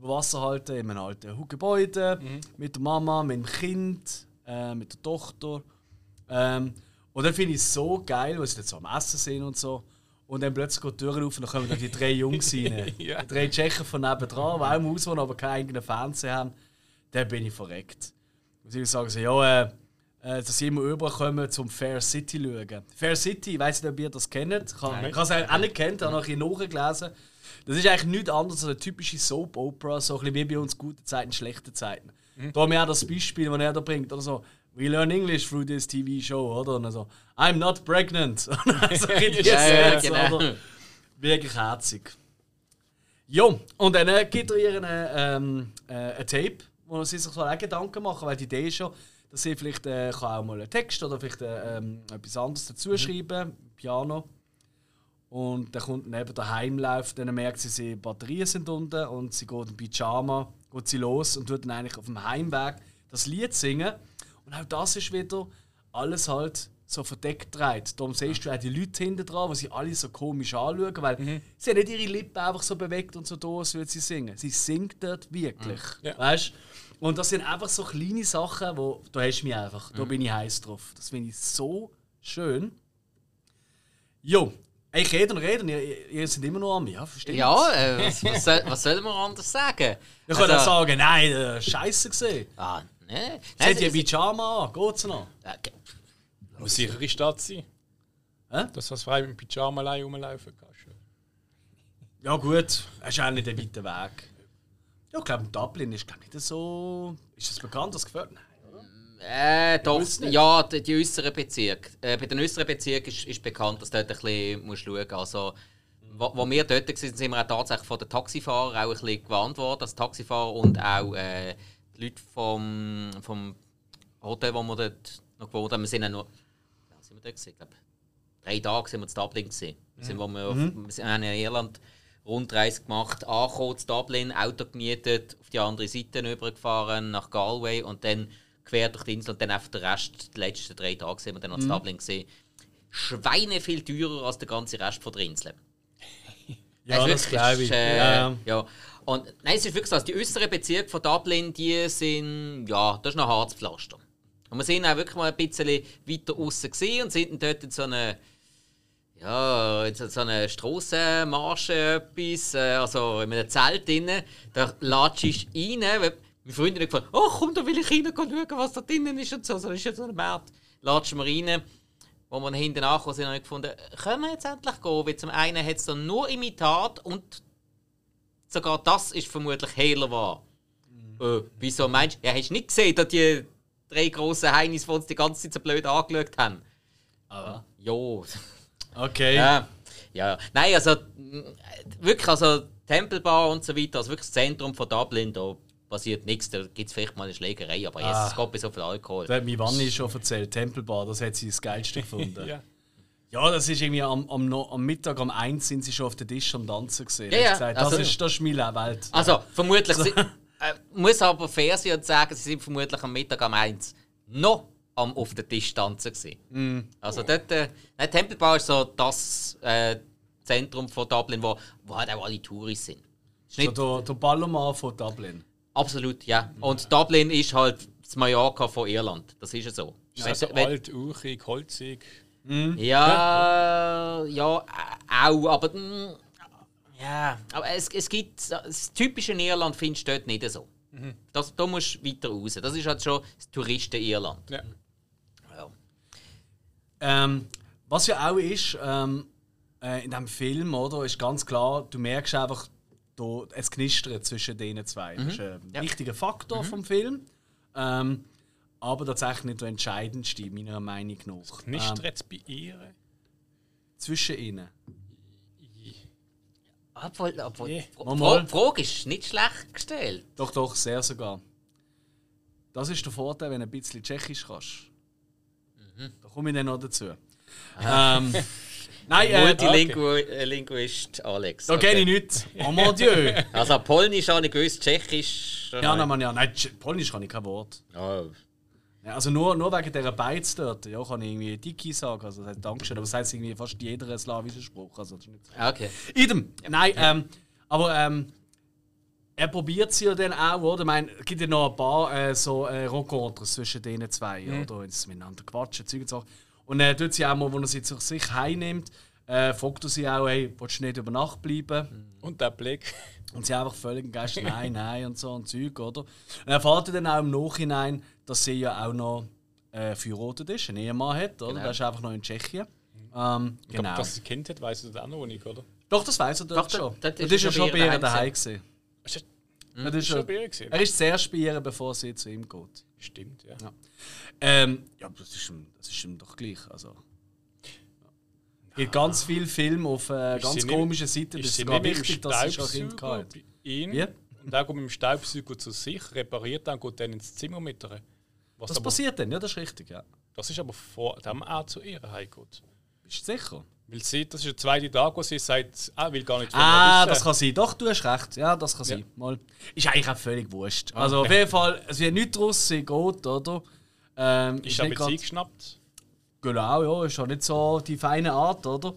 S1: Wasser halten, in einem alten Gebäude, mit der Mama, mit dem Kind, äh, mit der Tochter. Ähm, und dann finde ich es so geil, weil sie dann so am Essen sind und so. Und dann plötzlich geht die Tür auf und dann kommen dann die drei Jungs [laughs] rein.
S3: Ja.
S1: Die drei Tschechen von nebendran, die auch im Haus wohnen, aber keinen eigenen Fernseher haben. Dann bin ich verreckt. Und sie sagen so, ja, äh, äh, dass sie immer rüberkommen zum Fair City schauen. Fair City, ich weiß nicht, ob ihr das kennt. Ich habe es auch nicht kennt, habe noch ein bisschen nachgelesen. Das ist eigentlich nichts anderes als eine typische Soap-Opera, so ein bisschen wie bei uns gute Zeiten, schlechte Zeiten. Da haben wir auch das Beispiel, das er da bringt, oder so. We learn English through this TV show, oder? Und dann so, I'm not pregnant. [laughs] so [laughs] in die
S2: Ja, ja, genau.
S1: oder? Wirklich herzig. Ja, und dann äh, gibt er ihr ähm, äh, ein Tape, wo sie sich so auch Gedanken machen, weil die Idee ist schon, dass sie vielleicht äh, kann auch mal einen Text oder vielleicht äh, ähm, etwas anderes dazu schreiben, Piano. Und dann kommt neben der Heimlauf, dann merkt sie, die Batterien sind unten und sie geht im Pyjama, geht sie los und tut dann eigentlich auf dem Heimweg das Lied singen. Und auch das ist wieder alles halt so verdeckt dreht. Darum siehst du auch die Leute hinten dran, die sie alle so komisch anschauen, weil sie haben nicht ihre Lippen einfach so bewegt und so da, als würde sie singen. Sie singt dort wirklich.
S3: Ja.
S1: Weißt? Und das sind einfach so kleine Sachen, wo da hast du mich einfach, da bin ich heiß drauf. Das finde ich so schön. Jo, ich rede und rede und ihr, ihr seid immer noch an mir, ja, versteht ihr?
S2: Ja, äh, was, was, soll, was soll man anders sagen?
S1: Ich kann
S2: Also-
S1: auch sagen, nein, äh, scheiße gesehen.
S2: Ah, ne? Nein,
S1: ihr Pyjama an, geht's noch?
S2: ge-
S3: Muss sichere Stadt sein.
S1: Hä?
S3: Dass du frei mit dem Pyjama allein rumlaufen kannst.
S1: Ja gut, es ist auch nicht ein weiter Weg. Ja, ich glaube, Dublin ist glaub, nicht so... Ist das bekannt, das gefällt? Nein?
S2: Äh, doch, ja, die, die äußeren Bezirke. Äh, bei den äußeren Bezirken ist, ist bekannt, dass du dort ein bisschen musst schauen musst. Also, wo, wo wir dort waren, sind wir auch tatsächlich von den Fahrern auch ein bisschen gewarnt worden. Als Taxifahrer und auch äh, die Leute vom, vom Hotel, wo wir dort noch gewohnt haben. Wir sind ja noch. Wie lange sind wir dort? Gewesen? Ich glaube, drei Tage sind wir in Dublin. Gewesen. Wir, sind, wo wir, auf, wir haben in Irland Rundreise gemacht, angekommen in Dublin, Auto gemietet, auf die andere Seite übergefahren nach Galway und dann quer durch die Insel und dann einfach den Rest, die letzten drei Tage sind wir dann noch in Dublin gesehen. Schweine viel teurer als der ganze Rest von der Insel. [laughs]
S1: Ja,
S2: Also
S1: das glaube ich.
S2: Äh,
S1: ja.
S2: ja. Und nein, es ist wirklich so, also die äußeren Bezirke von Dublin, die sind, ja, das ist noch Harzpflaster. Und wir sind auch wirklich mal ein bisschen weiter außen gesehen und sind dann dort in so eine, ja, in so so eine Strassenmarsche etwas, äh, also in einem Zelt drin. Da latschst du rein, weil meine Freundin hat gefragt, oh komm, da will ich rein schauen, was da drinnen ist und so. So ist ja so ein Markt. Latschen wir rein. Wo wir hinten angekommen sind, habe ich gefunden, können wir jetzt endlich gehen? Weil zum einen hat es da nur Imitat und sogar das ist vermutlich Hehler wahr. Äh, wieso meinst du? Ja, hast du nicht gesehen, dass die drei grossen Heinis von uns die ganze Zeit so blöd angeschaut haben?
S1: Aber,
S2: Jo.
S1: okay.
S2: Ja. ja. Nein, also mh, wirklich, also Tempelbar und so weiter, also wirklich das Zentrum von Dublin, da passiert nichts, da gibt es vielleicht mal eine Schlägerei, aber
S1: Ah.
S2: jetzt es geht bei so viel Alkohol.
S1: Das hat mir Wanni schon erzählt, Tempelbar, das hat sie das Geilste gefunden. [laughs]
S3: Ja.
S1: Ja, das ist irgendwie am, am, am Mittag um eins sind sie schon auf den Tisch am Tanzen gesehen.
S2: Ja, ja,
S1: gesagt,
S2: also-
S1: das, ist, das ist meine Welt.
S2: Also, vermutlich. si- äh, muss aber fair sein und sagen, sie sind vermutlich am Mittag am 1 noch am auf den Tisch tanzen. Gewesen. Also, dort. Äh, nein, Tempelbau ist so das äh, Zentrum von Dublin, wo, wo halt auch alle Touristen sind. Ist
S1: so
S2: nicht,
S1: der, der Balloman von Dublin.
S2: Absolut, ja. Und Dublin ist halt das Mallorca von Irland. Das ist ja so.
S3: Ist das so
S2: Wenn-
S3: alt, urig, holzig?
S2: Ja, ja, äh, auch, aber mm, ja, aber es, es gibt das typische Irland findest du dort nicht so. Das, da musst du weiter raus. Das ist halt schon das Touristen-Irland.
S3: Ja.
S2: Ja.
S1: Ähm, was ja auch ist, ähm, äh, in diesem Film, oder, ist ganz klar, du merkst einfach, da, es knistert zwischen den zwei. Das ist ein
S2: Ja.
S1: wichtiger Faktor vom Film. Ähm, aber tatsächlich nicht der entscheidendste, meiner Meinung nach.
S3: Nicht
S1: Ähm,
S3: jetzt bei ihr?
S1: zwischen ihnen.
S2: Obwohl, obwohl
S3: Nee.
S2: Frage ist nicht schlecht gestellt.
S1: Doch, doch, sehr sogar. Das ist der Vorteil, wenn du ein bisschen Tschechisch kannst. Da komme ich dann noch dazu. Ähm, [laughs] nein, äh,
S2: Multilinguist Alex.
S1: da kenne ich nichts. Oh mon Dieu! [laughs]
S2: Also Polnisch habe ich gewusst, Tschechisch.
S1: Ja, nein, Mann, ja. Nein, Polnisch kann ich kein Wort.
S2: Oh.
S1: Ja, also nur, nur wegen dieser Beiz dort, ja, kann ich irgendwie Diki sagen, also das heißt Dankeschön, aber das heißt irgendwie fast jeder slawische Spruch. Also das ist nicht so.
S2: Okay.
S1: Idem! Nein, ähm, aber ähm, er probiert es ja dann auch, oder? Ich meine, es gibt ja noch ein paar äh, so äh, Rencontres zwischen den zwei, oder? Wenn sie miteinander quatschen, Zeug und so. Und er tut sie auch mal, wo er sie zu sich heimnimmt, äh, fragt er sie auch, hey, willst du nicht über Nacht bleiben?
S3: Und der Blick. [laughs]
S1: Und sie einfach völlig entgeistert, nein, nein und so und Zeug, oder? Und er erfahrt dann auch im Nachhinein, dass sie ja auch noch äh, verheiratet ist, einen Ehemann hat, oder?
S2: Genau.
S1: Der ist einfach noch in Tschechien. Ähm,
S3: Ich glaube,
S1: genau.
S3: dass sie Kind hat, weiß er das auch noch nicht, oder?
S1: Doch, das weiß er dort
S2: Doch, das-
S1: schon.
S2: das
S1: Das
S2: ist
S1: ist ja
S2: schon
S1: schon
S2: bei ihr daheim
S1: gewesen.
S3: Ist das
S1: Das ist
S3: schon, bei ihr gewesen?
S1: er ist zuerst bei ihr, bevor sie zu ihm geht.
S3: Stimmt, ja.
S1: Ja. Ähm, ja, aber das ist, ihm, das ist ihm doch gleich. Also. Es gibt ganz viele Filme auf äh, ganz komischen Seiten. Das ist sogar
S3: dem
S1: wichtig, dass sie schon Kind gehabt
S3: ihm
S1: Wie?
S3: und er geht mit dem Staubsauger zu sich, repariert dann, geht dann ins Zimmer mit ihr. Was
S1: Das
S3: aber,
S1: passiert dann, ja, das ist richtig. Ja.
S3: das ist aber vor dem er zu ihr heimgeht.
S1: Bist du sicher?
S3: Weil sie, das ist der zweite Tag, wo sie sagt, er will gar nicht von
S1: Ah, das kann sein. Doch, du hast recht. Ja, das kann
S3: Ja.
S1: sein. Mal. Ist eigentlich auch völlig wurscht. Also auf jeden Fall, es wird nichts draus sein, geht, oder? Ähm,
S3: Ist er
S1: nicht
S3: mit
S1: grad-
S3: sie geschnappt?
S1: Genau, ja, ist ja nicht so die feine Art, oder?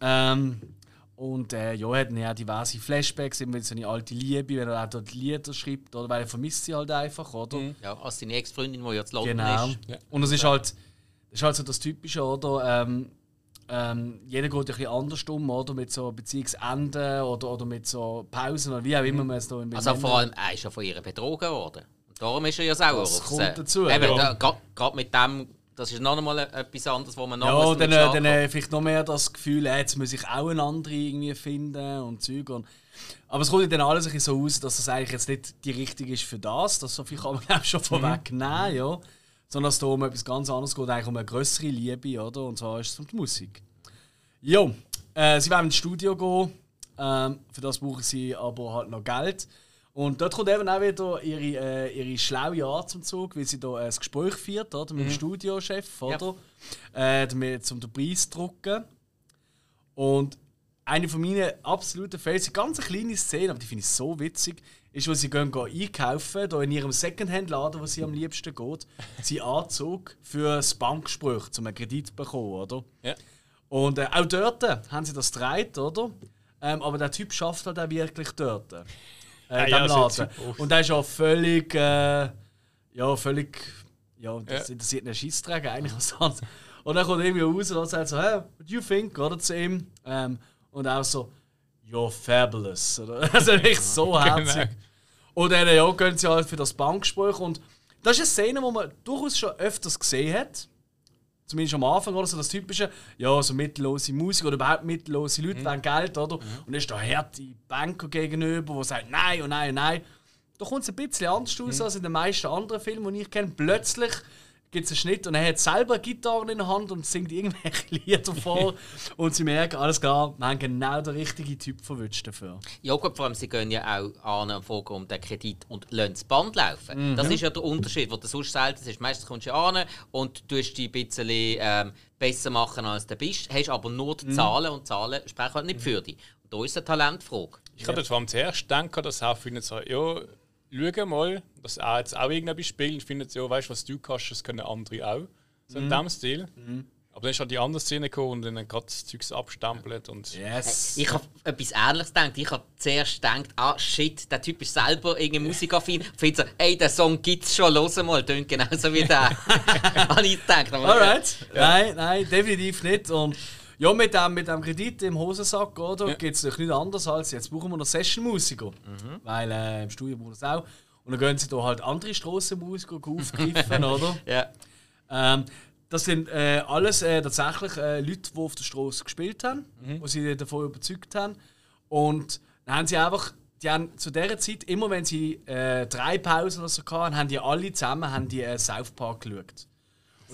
S1: Ähm, und äh, ja, er hat ja diverse Flashbacks, eben so eine alte Liebe, wenn er auch dort Lieder schreibt, oder? Weil er vermisst sie halt einfach, oder?
S2: Ja, als seine Ex-Freundin, die jetzt London
S1: Genau.
S2: ist.
S3: Ja.
S1: Und es ist halt, das ist halt so das Typische, oder? Ähm, ähm, jeder geht ein bisschen anders um, oder? Mit so Beziehungsenden oder, oder mit so Pausen oder wie auch immer man es da im
S2: Also vor allem, er ist ja von ihr betrogen worden. Und darum ist er ja sauer
S1: Das kommt
S2: sie.
S1: dazu,
S2: Eben,
S1: ja.
S2: da- Gerade mit dem, das ist noch einmal etwas anderes, wo man noch
S1: Ja, dann, äh, dann äh, vielleicht noch mehr das Gefühl, äh, jetzt muss ich auch eine andere irgendwie finden und Zeug. Und aber es kommt dann alles ein bisschen so aus, dass das eigentlich jetzt nicht die richtige ist für das. Das so viel kann man [laughs] glaub ich, schon vorwegnehmen, ja. Sondern dass es da um etwas ganz anderes geht, eigentlich um eine größere Liebe, oder? Und zwar ist es um die Musik. Jo, äh, sie wollen ins Studio gehen. Ähm, für das brauchen sie aber halt noch Geld. Und dort kommt eben auch wieder ihre, äh, ihre schlaue Art zum Zug, weil sie da ein Gespräch führt oder, mit dem Studiochef, oder? Äh, damit, um den Preis zu drucken. Und eine von meinen absoluten Fails, eine ganz kleine Szene, aber die finde ich so witzig, ist, wo sie gehen, gehen einkaufen, da in ihrem Secondhand-Laden, wo sie am liebsten geht, sie Anzug für das Bankgespräch, um einen Kredit zu bekommen, oder?
S3: Ja.
S1: Und äh, auch dort haben sie das gedreht, oder? Ähm, aber der Typ schafft halt auch wirklich dort. Äh,
S3: Ah,
S1: in
S3: ja, sieht
S1: Laden. Und der ist auch völlig, äh, ja, völlig, ja, das
S3: Ja.
S1: interessiert einen Scheissdreck eigentlich was anderes. Und dann kommt er irgendwie raus und sagt so, hey, what do you think, oder, zu ihm. Ähm, und auch so, you're fabulous. Oder? [laughs] Also echt so herzig. Und dann ja, gehen sie halt für das Bankgespräch. Und das ist eine Szene, die man durchaus schon öfters gesehen hat. Zumindest am Anfang oder so das typische, ja, so mittellose Musik oder überhaupt mittellose Leute wollen Geld, oder? Und dann ist da harte Banker gegenüber, die sagen nein und nein und nein. Da kommt es ein bisschen anders aus als in den meisten anderen Filmen, die ich kenne. Plötzlich gibt es einen Schnitt und er hat selber eine Gitarre in der Hand und singt irgendwelche [laughs] Lieder vor. [laughs] und sie merken, alles klar, wir haben genau den richtigen Typ verwünscht dafür.
S2: Ja gut, vor allem, sie gehen ja auch an und fragen um den Kredit und lassen das Band laufen.
S1: Mhm.
S2: Das ist ja der Unterschied, der sonst selten ist. Meistens kommst du an und tust dich ein bisschen ähm, besser machen, als du bist, hast aber nur
S1: Mhm.
S2: die Zahlen und Zahlen sprechen halt nicht für dich. Und da ist eine Talentfrage.
S3: Ich hatte vor allem zuerst gedacht, dass er findet so, ja, schau mal, dass er jetzt auch irgendetwas spielt. Ich finde, ja, weißt du, was du kannst, das können andere auch. So in diesem Stil. Aber dann ist halt die andere Szene gekommen und dann gerade das Zeugs abstempelt und.
S1: Yes.
S2: Ich habe etwas Ähnliches gedacht. Ich habe zuerst gedacht, ah shit, der Typ ist selber irgendwie musikaffin. Findet so, ey, der Song gibt's schon, los mal, tönt genauso wie der. [laughs] habe ich gedacht.
S1: Alright. Nein, nein, definitiv nicht. Und ja, mit dem, mit dem Kredit im Hosensack oder,
S3: Ja.
S1: gibt es nicht anders als jetzt brauchen wir noch Session-Musiker. Weil äh, im Studio brauchen wir es auch. Und dann gehen sie da halt andere Strassenmusiker aufgreifen, [laughs] oder?
S2: Ja.
S1: Ähm, das sind äh, alles äh, tatsächlich äh, Leute, die auf der Straße gespielt haben,
S3: Mhm.
S1: die sie davon überzeugt haben. Und dann haben sie einfach, die haben zu dieser Zeit, immer wenn sie äh, drei Pausen oder so hatten, haben die alle zusammen haben die, äh, South Park geschaut.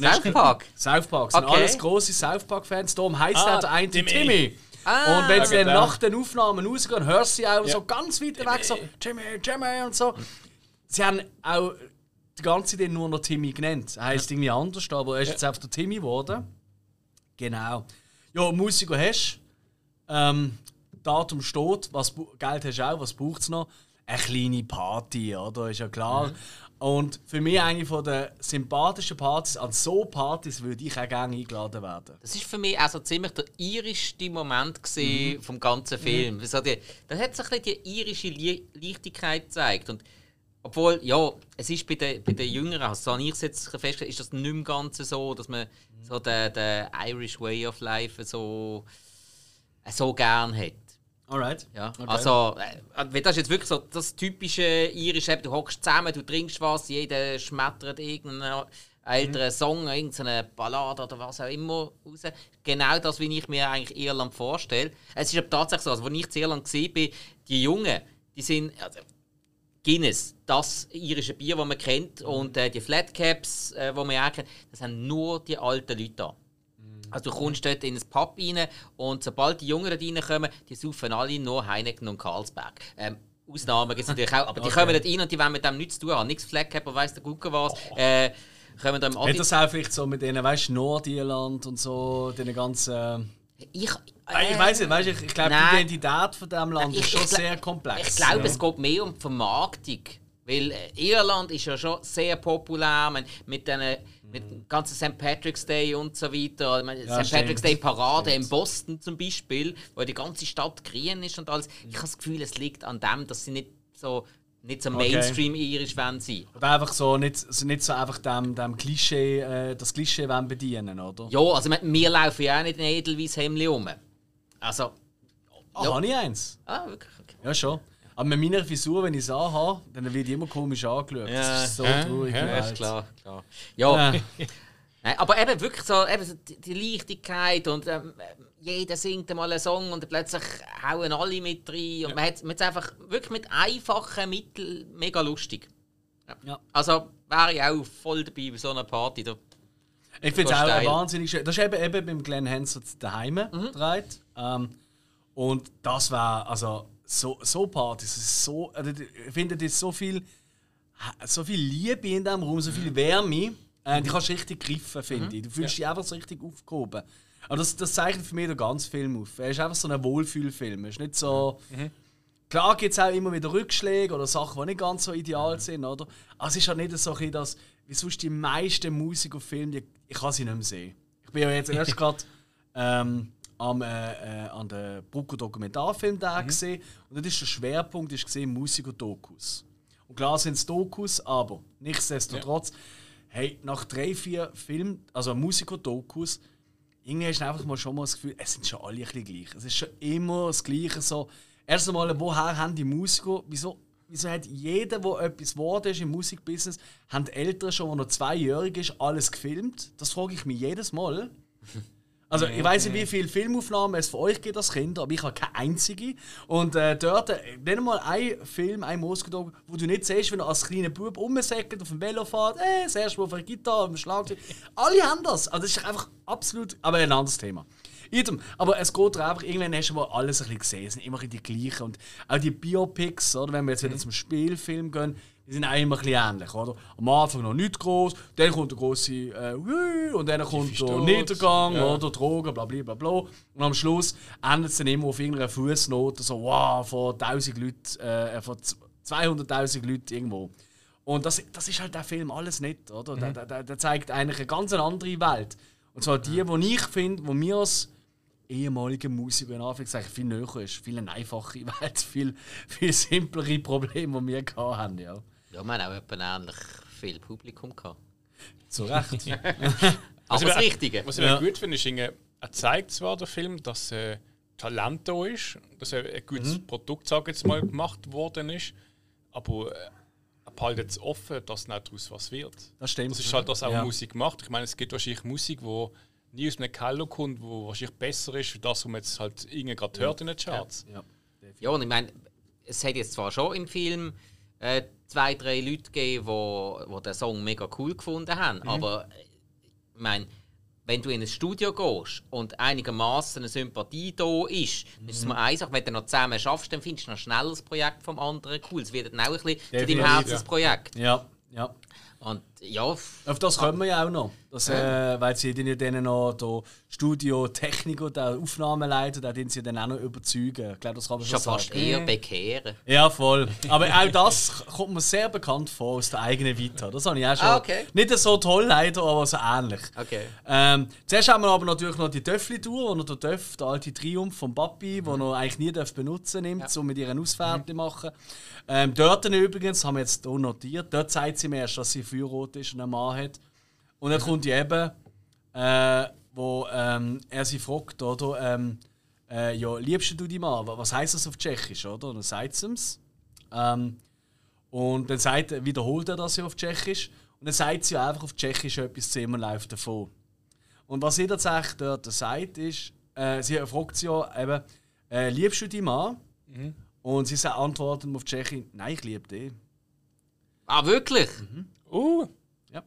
S2: South Park?
S1: South Park sind
S2: Okay.
S1: alles grosse South Park-Fans. Darum heisst
S3: Ah,
S1: er der eine
S3: Timmy.
S1: Timmy.
S2: Ah.
S1: und wenn sie
S3: Ja,
S1: dann
S3: genau.
S1: nach den Aufnahmen rausgehen, hörst du sie auch
S3: Ja.
S1: so ganz weit weg so Timmy, Timmy und so. Sie haben auch die ganze Zeit nur noch Timmy genannt. Er heisst irgendwie anders, aber er ist jetzt einfach der Timmy geworden. Genau. Ja, Musiker hast ähm, Datum steht, was Geld hast du auch, was braucht es noch? Eine kleine Party, oder? Ist ja klar. Und für mich eine von den sympathischen Partys, an so Partys würde ich auch gerne eingeladen werden.
S2: Das ist für mich auch so ziemlich der irischste Moment gewesen vom ganzen Film. So die, da hat sich ein bisschen die irische Leichtigkeit gezeigt. Und obwohl, ja, es ist bei den, bei den Jüngeren, also so habe ich es jetzt festgestellt, ist das nicht mehr ganz so, dass man so den, den Irish Way of Life so, so gern hat.
S1: Alright.
S2: Ja,
S1: Okay.
S2: also, äh, das ist jetzt wirklich so das typische irische, du hockst zusammen, du trinkst was, jeder schmettert irgendeinen älteren Song, irgendeine Ballade oder was auch immer raus. Genau das, wie ich mir eigentlich Irland vorstelle. Es ist aber tatsächlich so, also, als ich in Irland war, die Jungen, die sind... Also, Guinness, das irische Bier, das man kennt, und äh, die Flatcaps, äh, die man auch kennt, das sind nur die alten Leute da. Also du kommst dort in ein Pub rein und sobald die dort reinkommen, die saufen alle nur Heineken und Carlsberg. Ähm, Ausnahmen gibt es natürlich auch, aber die
S1: Okay.
S2: kommen dort rein und die wollen mit dem nichts zu tun haben. Nichts Fleck haben, weiss der Gucke was. Äh, kommen da im
S1: Hat das auch vielleicht so mit denen, weißt du, Nordirland und so, den ganzen.
S2: ich,
S1: Äh, ich weiß nicht, weißt, ich, ich glaube, die. Identität von diesem Land ist schon
S2: gla-
S1: sehr komplex.
S2: Ich glaube,
S1: ja.
S2: es geht mehr um die Vermarktung. Weil äh, Irland ist ja schon sehr populär man, mit den mit dem ganzen St. Patrick's Day und so weiter.
S1: Ja,
S2: St. Patrick's
S1: stimmt.
S2: Day Parade in Boston zum Beispiel, wo die ganze Stadt grün ist und alles. Ich habe das Gefühl, es liegt an dem, dass sie nicht so, nicht so
S1: Okay.
S2: Mainstream-irisch wollen sein.
S1: Oder einfach so, nicht, nicht so einfach dem, dem Klischee, äh, das Klischee wollen bedienen, oder?
S2: Ja, also wir, wir laufen ja auch nicht in Edelweiss Hemd um. Also,
S1: Ah,
S2: Ja.
S1: habe ich eins?
S2: ah, wirklich, okay.
S1: Ja, schon. Aber mit meiner Frisur, wenn ich es anhabe, dann wird ich immer komisch angeschaut. Das ist so
S3: Ja,
S1: traurig.
S3: ja, ist.
S2: Klar, klar. Ja,
S1: Ja. [laughs]
S2: Nein, aber eben wirklich so, eben so die, die Leichtigkeit und ähm, jeder singt einmal einen Song und dann plötzlich hauen alle mit rein. Und man hat es einfach wirklich mit einfachen Mitteln mega lustig. Ja.
S1: Ja.
S2: Also wäre ich auch voll dabei bei so einer Party. Da.
S1: Ich finde es auch
S2: steil.
S1: wahnsinnig schön. Das ist eben, eben beim Glenn Hansard daheim
S2: Mhm.
S1: gedreht. Ähm, und das war also so, so Partys. Es ist so, also, ich finde, da ist so viel, so viel Liebe in diesem Raum, so
S2: Mhm.
S1: viel Wärme. Äh, die kannst du richtig greifen, finde ich. Du fühlst dich einfach so richtig aufgehoben. Aber das, das zeichnet für mich den ganzen Film auf. Er ist einfach so ein Wohlfühlfilm. Er ist nicht so. Klar gibt es auch immer wieder Rückschläge oder Sachen, die nicht ganz so ideal sind, oder? Aber es ist halt nicht so, dass, wie sonst die meisten Musiker Filme, die, ich kann sie nicht mehr sehen. Ich bin ja jetzt erst [laughs] gerade ähm, am, äh, äh, an der Brucko Dokumentarfilm da gesehen und dort ist der Schwerpunkt ist gesehen Musiker-Dokus. Und klar sind es Dokus, aber nichtsdestotrotz, hey, nach drei, vier Filmen, also Musiker-Dokus, irgendwie hast du einfach mal schon mal das Gefühl, es sind schon alle ein bisschen gleich. Es ist schon immer das Gleiche. So. Erst einmal, woher haben die Musiker, wieso, wieso hat jeder, der etwas geworden ist im Musikbusiness, haben die Eltern schon, der noch zweijährig ist, alles gefilmt? Das frage ich mich jedes Mal. [laughs] Also ich weiß nicht, wie viele Filmaufnahmen es für euch gibt als Kinder, aber ich habe keine einzige. Und äh, dort, äh, nenn mal einen Film, einen Muskeldoku, wo du nicht siehst, wenn er als kleiner Bub rumsäckelt, auf dem Velo fährt, äh, das erste Mal auf einer Gitarre, auf dem Schlagzeug. [laughs] Alle haben das. Also das ist einfach absolut, aber ein anderes Thema. Idem. Aber es geht einfach, irgendwann hast du mal alles ein bisschen gesehen. Es sind immer die gleichen. Und auch die Biopics, oder, wenn wir jetzt wieder zum Spielfilm gehen, die sind auch immer ein bisschen ähnlich. Oder? Am Anfang noch nicht groß, dann kommt der große äh, und dann kommt der. Niedergang
S3: Ja.
S1: oder Drogen, bla bla bla bla. Und am Schluss endet es dann immer auf irgendeiner Fußnote, so wow, von 1000 Leuten, äh, von z- 200.000 Leuten irgendwo. Und das, das ist halt der Film alles nicht, oder? Der, der, der, der zeigt eigentlich eine ganz andere Welt. Und zwar die, die ich finde, die mir als ehemaliger Musiker in Anführungszeichen viel näher ist. Viel eine einfache [laughs] Welt, viel, viel simplere Probleme, die wir haben. Ja.
S2: Ja, wir haben auch etwa ähnlich viel Publikum gehabt.
S1: Zu Recht. [laughs]
S2: Aber
S3: ich-
S2: das Richtige.
S3: Was ich
S1: Ja.
S3: gut finde, ist, irgendwie, er zeigt zwar der Film, dass äh, Talent da ist, dass er ein gutes
S1: Mhm.
S3: Produkt, sag ich jetzt mal, gemacht worden ist, aber äh, er behaltet es offen, dass nicht daraus was wird.
S1: Das stimmt.
S3: Das ist halt, dass auch
S1: Ja.
S3: Musik macht. Ich meine, es gibt wahrscheinlich Musik, die nie aus einem Keller kommt, wo wahrscheinlich besser ist, für das, was man jetzt halt irgendwie gerade hört in den Charts.
S1: Ja.
S2: Ja, und ich meine, es hat jetzt zwar schon im Film äh, zwei, drei Leute gegeben, die wo, wo den Song mega cool gefunden haben, aber äh, ich meine, wenn du in ein Studio gehst und einigermaßen eine Sympathie da ist, dann ist es mal eins, auch wenn du noch zusammen schaffst, dann findest du noch schnell das Projekt vom anderen cool. Es wird dann auch ein bisschen zu deinem
S1: Definitiv,
S2: Herzensprojekt.
S1: ja, ja.
S2: Und ja,
S1: Auf das kommen wir ja auch noch. Das, äh, weil sie dann ja dann noch da Studio Technik und auch Aufnahmen leiten, da den sie dann auch noch überzeugen. Ich glaube, das kann man schon
S2: schon fast
S1: sagen.
S2: eher bekehren.
S1: Ja, voll. Aber auch das kommt mir sehr bekannt vor aus der eigenen Vita. Das habe ich auch schon.
S2: Ah, okay.
S1: Nicht so toll leider, aber so ähnlich.
S2: Okay.
S1: Ähm, zuerst haben wir aber natürlich noch die Töffli-Tour, wo noch der Töff, der alte Triumph vom Papi,
S2: Mhm.
S1: den er eigentlich nie benutzen nimmt, um mit ihren Ausfahrt zu machen. Ähm, dort übrigens, haben wir jetzt hier notiert, dort zeigt sie mir erst, dass sie Feuerrot ist und einen Mann hat. Und dann kommt die eben, äh, wo ähm, er sie fragt, oder? Ähm, äh, ja, liebst du die Mann? Was heißt das auf Tschechisch, oder? Und dann sagt sie es. Ähm, und dann sagt, wiederholt er das ja auf Tschechisch. Und dann sagt sie ja einfach auf Tschechisch etwas zu ihm und läuft davon. Und was sie tatsächlich dort sagt, ist, äh, sie fragt sie ja eben, äh, liebst du die Mann? Und sie antwortet auf Tschechisch, nein, ich liebe dich.
S2: Ah, wirklich?
S3: Uh,
S1: Ja,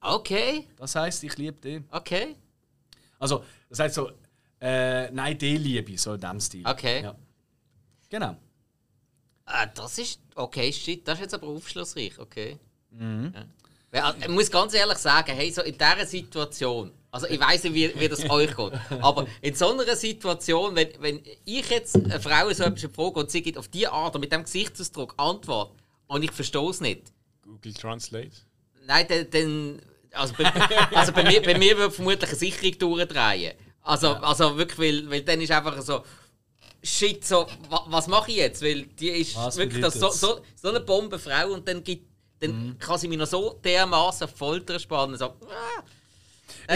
S2: Okay,
S1: das heißt, ich liebe dich.
S2: okay,
S1: Also, das heißt so, äh, nein, die liebe ich, so in dem Stil.
S2: okay.
S1: Ja. Genau.
S2: Ah, das ist. Okay, shit, das ist jetzt aber aufschlussreich, okay.
S1: Mhm.
S2: Ja. Ich muss ganz ehrlich sagen, hey, so in dieser Situation, also ich weiß nicht, wie, wie das [laughs] euch geht, aber in so einer Situation, wenn, wenn ich jetzt eine Frau so etwas frage und sie gibt auf diese Art und mit dem Gesichtsausdruck Antwort und ich verstehe es nicht,
S3: Google Translate.
S2: nein, dann. dann also bei, [laughs] also bei mir, bei mir würde vermutlich eine Sicherung durchdrehen. Also, also wirklich, weil, weil dann ist einfach so. Shit, so, wa, was mache ich jetzt? Weil die ist
S1: Was
S2: wirklich das, so, so, so eine Bombenfrau und dann, gibt, dann kann sie mich noch so dermaßen Folter spannen. So, ah,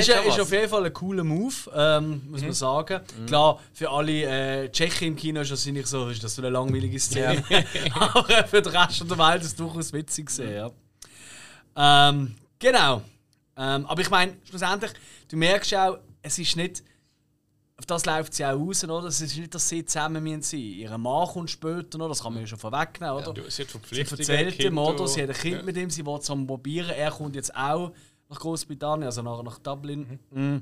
S1: Ist, ja- ist auf jeden Fall ein cooler Move, ähm, muss man sagen. Klar, für alle äh, Tschechen im Kino ist das nicht so, ist das so eine langweilige [laughs] Szene. [laughs] Aber für den Rest der Welt ist es durchaus witzig gesehen. Ja. Ähm, genau. Ähm, aber ich meine, schlussendlich, du merkst auch, es ist nicht. Auf das läuft sie auch raus, oder? Es ist nicht, dass sie zusammen sein müssen. Ihr Mann kommt später noch, das kann man ja schon vorwegnehmen, oder?
S3: Du, sie hat
S1: Sie erzählt ihm, oder? Sie hat ein Kind
S3: Ja.
S1: mit ihm, sie will es probieren. Er kommt jetzt auch nach Großbritannien, also nach, nach Dublin. Mhm.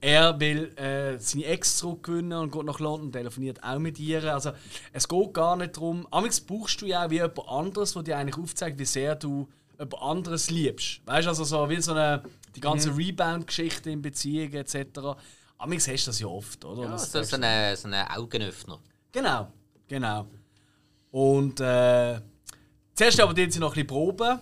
S1: Er will äh, seine Ex zurückgewinnen und geht nach London, telefoniert auch mit ihr. Also, es geht gar nicht darum. Amigs brauchst du ja auch wie jemand anderes, der dir eigentlich aufzeigt, wie sehr du jemand anderes liebst. Weißt du, also so wie so eine, die ganze
S3: Mhm.
S1: Rebound-Geschichte in Beziehungen etc. Amigs hast du das ja oft, oder?
S2: ja,
S1: Das
S2: so, so ein so eine Augenöffner.
S1: Genau, genau. Und äh, zuerst aber denen sie noch ein bisschen proben.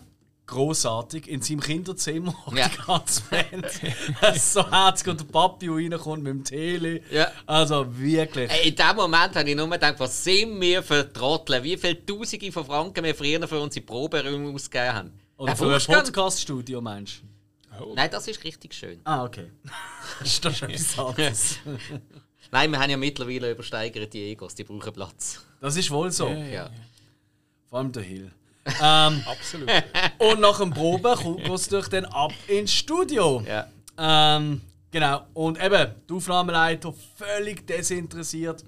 S1: Grossartig, in seinem Kinderzimmer [laughs]
S2: Ja.
S1: die ganze Band. [laughs] Es ist so herzig und der Papi, der reinkommt mit dem Tele.
S2: Ja.
S1: Also wirklich.
S2: Ey, In dem Moment habe ich nur gedacht, was sind wir für Trottel? Wie viele Tausende von Franken wir früher für unsere Proberäume ausgegeben haben?
S1: Oder
S2: Ja,
S1: für ein Podcast-Studio, meinst du?
S2: Nein, das ist richtig schön.
S1: Ah, okay. [laughs] das ist doch schon etwas anderes.
S2: Nein, wir haben ja mittlerweile übersteigerte Egos, die brauchen Platz.
S1: Das ist wohl so.
S2: Ja.
S1: Vor allem der Hill. Ähm, [laughs]
S3: Absolut.
S1: und nach dem Proben geht es durch dann ab ins Studio.
S2: ja.
S1: Ähm, genau. Und eben, der Aufnahmeleiter völlig desinteressiert.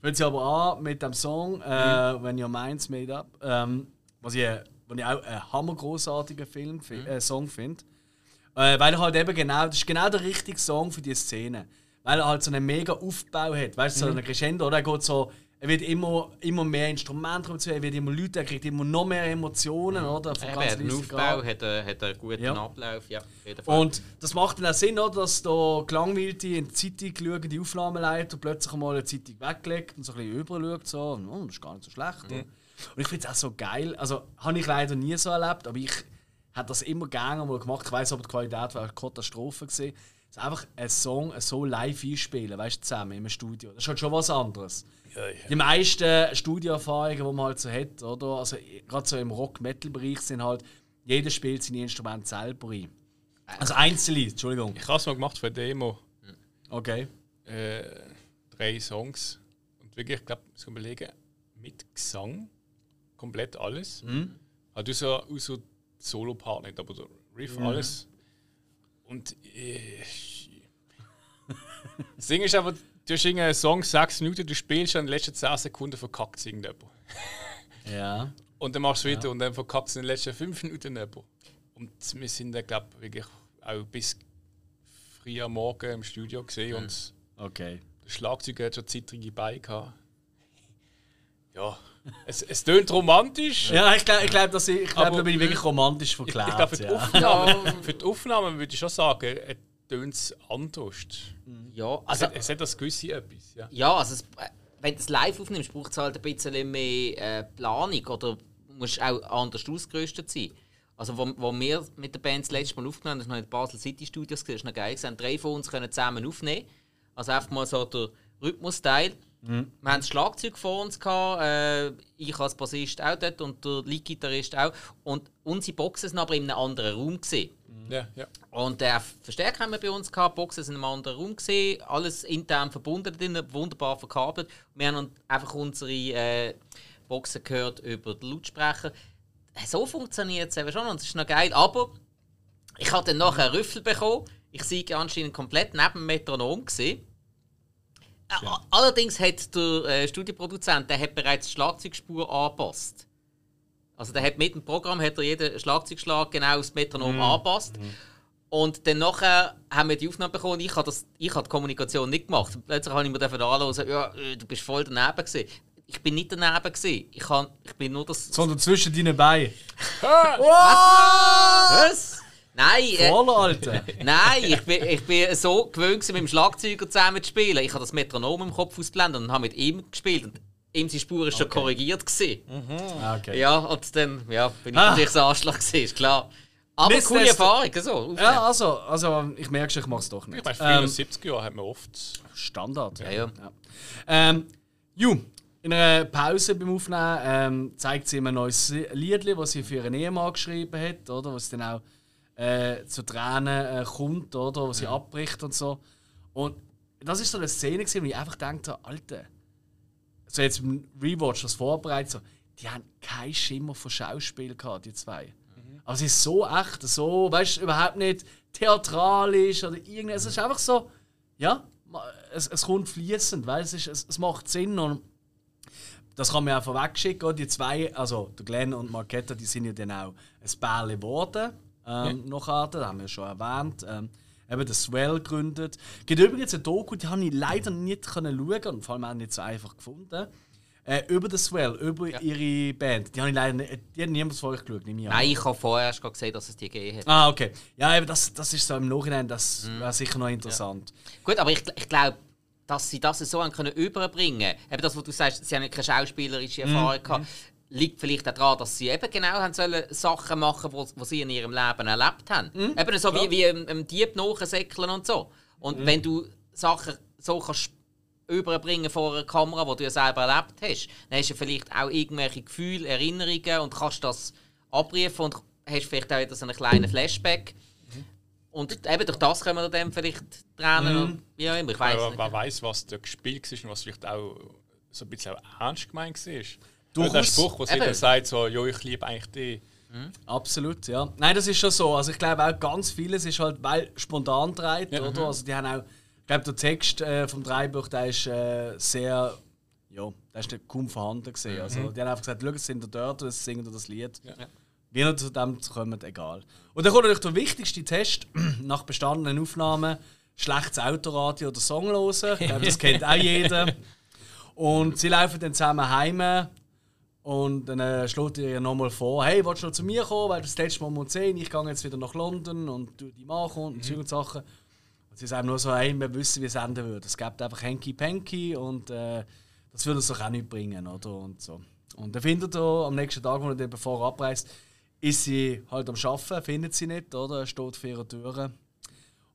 S1: Fängt sie aber an mit dem Song äh, When Your Mind's Made Up. Ähm, was, ich, was ich auch einen hammergroßartigen Film, fi- äh, Song finde. Äh, weil er halt eben genau, das ist genau der richtige Song für die Szene. Weil er halt so einen mega Aufbau hat. Weißt du, so einen Crescendo, oder? Er geht so. Er wird immer, immer mehr Instrumente dazu, er wird immer Leute, er kriegt immer noch mehr Emotionen, oder? Von ganz
S2: hat einen Aufbau, hat einen, hat einen guten
S1: Ja.
S2: Ablauf, ja.
S1: Und das macht dann auch Sinn, oder, dass da gelangweilte, in die Zeitung schauende Aufnahmeleiter plötzlich mal eine Zeitung weglegt und so ein bisschen überschaut, so, oh, das ist gar nicht so schlecht. oder? Und ich finde es auch so geil, also habe ich leider nie so erlebt, aber ich hat das immer gerne mal gemacht. Ich weiß, aber die Qualität war eine Katastrophe ist einfach einen Song so live einspielen, weißt du, zusammen im Studio. Das ist halt schon was anderes. Die meisten Studioerfahrungen, die man halt so hat, oder? Also gerade so im Rock-Metal-Bereich sind halt, jeder spielt seine Instrumente selber ein. Also einzelne, Entschuldigung.
S3: Ich habe es mal gemacht für eine Demo.
S1: Okay.
S3: Äh, drei Songs. Und wirklich, ich glaube, muss überlegen, mit Gesang. Komplett alles.
S1: Mhm.
S3: Also so, auch so Solo-Part nicht, aber der Riff, alles. Und äh, [laughs] Ding ist aber, du hast irgendeinen Song, sechs Minuten, du spielst und in den letzten 10 Sekunden verkackt es irgendjemand.
S1: Ja.
S3: Und dann machst du weiter und dann verkackt es in den letzten 5 Minuten jemand. Und wir sind dann, glaube ich, wirklich auch bis früh am Morgen im Studio gesehen und
S1: Okay.
S3: der Schlagzeuger hat schon zittrige Beine gehabt. Ja, es, es tönt romantisch.
S1: Ja, ich glaube, ich glaub, dass ich, ich glaub, da bin ich wirklich romantisch
S3: Ich,
S1: verklärt.
S3: ich glaube, für, die
S1: ja.
S3: Aufnahme- [laughs] für die Aufnahme würde ich schon sagen, tönt es anders.
S2: Ja,
S3: Es
S2: also,
S3: hat, es hat das gewisse etwas. Ja.
S2: ja, also es, äh, wenn du es live aufnimmst, braucht es halt ein bisschen mehr äh, Planung oder musst auch anders ausgerüstet sein. Also, wo, wo wir mit der Band das letzte Mal aufgenommen haben, das war noch in den Basel City Studios, das war noch geil. gewesen. Drei von uns können zusammen aufnehmen. Also einfach mal so der Rhythmus-Teil. Wir haben das Schlagzeug vor uns, gehabt, äh, ich als Bassist auch dort und der Lead-Gitarrist auch. Und unsere Boxen sind aber in einem anderen Raum. Gewesen.
S3: Ja, ja.
S2: Und der Verstärker haben wir bei uns gehabt, Boxen sind in einem anderen Raum gesehen, alles intern verbunden drin, wunderbar verkabelt. Wir haben einfach unsere äh, Boxen gehört über den Lautsprecher. So funktioniert es eben schon und es ist noch geil. Aber ich habe dann nachher einen Rüffel bekommen. Ich sehe anscheinend komplett neben dem Metronom gesehen. Äh, Allerdings hat der äh, Studioproduzent der hat bereits die Schlagzeugspur angepasst. Also der hat mit dem Programm hat er jeden Schlagzeugschlag genau das Metronom angepasst. Und dann nachher haben wir die Aufnahme bekommen. Ich habe, das, ich habe die Kommunikation nicht gemacht. Plötzlich habe ich mir dafür anhören, ja, äh, du bist voll daneben gewesen. Ich bin nicht daneben gewesen. Ich, kann, ich bin nur das.
S1: Sondern zwischen deinen Beinen. [laughs]
S2: Was? Nein, äh,
S1: Voll, Alter. [laughs]
S2: Nein, ich bin, ich bin so gewöhnt, mit dem Schlagzeuger zusammen zu spielen. Ich habe das Metronom im Kopf ausblendet und habe mit ihm gespielt. Und ihm seine Spur ist schon korrigiert. Gewesen.
S1: Ah, okay.
S2: Ja, und dann ja, bin ich
S1: Ah.
S2: natürlich so Arschloch gewesen, ist klar. Aber
S1: Nichtsdestotrotz-
S2: coole Erfahrung, so.
S1: Ja, also, also ich merke schon, ich mache es doch nicht.
S3: Ich meine, früher
S1: Ähm,
S3: den 70er Jahren hat man oft.
S1: Standard.
S2: Ja, ja.
S1: Ähm, Ju, in einer Pause beim Aufnehmen ähm, zeigt sie ihm ein neues Lied, das sie für ihren Ehemann geschrieben hat, oder? Was dann auch äh, zu Tränen äh, kommt, oder? Was sie abbricht und so. Und das ist so eine Szene, gewesen, wo ich einfach dachte, Alter, so jetzt im Rewatch das vorbereitet, so, die haben keinen Schimmer von Schauspiel gehabt, die zwei. Aber sie ist so echt, so, weißt du, überhaupt nicht theatralisch oder irgendwas. Es ist einfach so, ja, es, es kommt fließend, weil es, ist, es, es macht Sinn und das kann man auch vorwegschicken. Die zwei, also der Glenn und Marketta, die sind ja dann auch ein Pärchen geworden. Ähm, Nachher, das haben wir schon erwähnt. Ähm, eben das Swell gegründet. Es gibt übrigens eine Doku, die habe ich leider nicht können schauen und vor allem auch nicht so einfach gefunden. Äh, über das Swell, über ihre Band. Die habe ich leider nicht, die hat niemand von euch geschaut, ich an.
S2: Nein, ich habe vorher erst gerade gesehen, dass es die gegeben hat.
S1: Ah, okay. Ja, eben das, das ist so im Nachhinein, das wäre sicher noch interessant.
S2: Gut, aber ich, ich glaube, dass sie das so haben können überbringen Eben das, was du sagst, sie haben keine schauspielerische Erfahrung gehabt, liegt vielleicht auch daran, dass sie eben genau haben sollen Sachen machen sollen, die sie in ihrem Leben erlebt haben. Eben so wie, wie im, im Dieb nachsäckeln und so. Und wenn du Sachen so kannst überbringen vor einer Kamera, die du ja selber erlebt hast, dann hast du vielleicht auch irgendwelche Gefühle, Erinnerungen und kannst das abrufen und hast vielleicht auch wieder so einen kleinen Flashback. Und eben durch das können wir dann vielleicht Tränen und wie auch immer, ich nicht.
S3: wer weiß, was da gespielt war und was vielleicht auch so ein bisschen auch ernst gemeint war.
S1: Durchaus.
S3: Der Spruch, wo sie
S2: Eben.
S3: dann sagt, so, jo, ich liebe eigentlich dich.
S1: Absolut, ja. Nein, das ist schon so. Also ich glaube auch ganz vieles ist halt, weil spontan dreht, oder? Also die haben auch, ich glaube der Text äh, vom Dreibuch, der ist äh, sehr, ja, der ist nicht kaum vorhanden gesehen. Also die haben einfach gesagt, schau, es sind dort, und es singen das Lied. Wie ihr zu dem kommen, egal. Und dann kommt natürlich der wichtigste Test [clears throat] nach bestandenen Aufnahmen: schlechtes Autoradio oder Song hören. Ich glaube, das kennt auch jeder. [laughs] Und sie laufen dann zusammen heim und dann äh, schlägt ihr nochmal vor, hey, willst du noch zu mir kommen, weil das letzte Mal um 10 ich gehe jetzt wieder nach London und du die kommt und mhm. Sachen. Und sie sagen nur so, hey, wir wissen, wie es enden würde. Es gibt einfach Henky Panky und äh, das würde es doch auch nicht bringen, oder? Und so. Und dann findet er am nächsten Tag, wo er dann bevor er abreist, ist sie halt am Arbeiten, findet sie nicht, oder? Er steht vor ihrer Tür.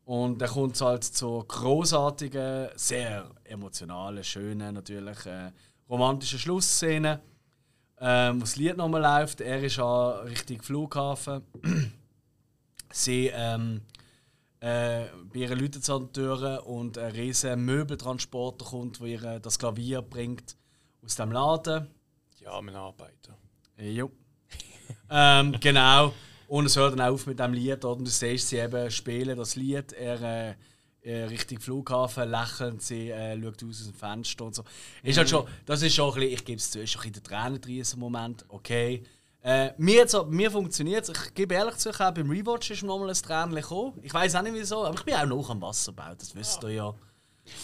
S1: Und dann kommt es halt zu großartigen, sehr emotionalen, schönen, natürlich äh, romantischen Schlussszenen, ähm, wo das Lied nochmal läuft. Er ist an Richtung Flughafen. [clears throat] sie ähm, äh, bei ihren Leuten an der Tür und ein riesen Möbeltransporter kommt, wo ihr das Klavier bringt aus dem Laden.
S3: Ja, mein Arbeiter.
S1: Jo. [laughs] ähm, genau. Und es hört dann auf mit dem Lied. Und du siehst sie eben spielen das Lied. Er äh, äh, Richtung Flughafen lächelnd, sie äh, schaut aus dem Fenster und so. Ist halt schon, das ist schon ein bisschen, ich gebe es zu, ist schon bisschen der Tränen drin im Moment. Okay. Äh, mir, mir funktioniert es. Ich gebe ehrlich zu, auch beim Rewatch ist noch mal ein Tränchen gekommen. Ich weiß auch nicht wieso, aber ich bin auch noch am Wasserbau, das wisst ihr ja.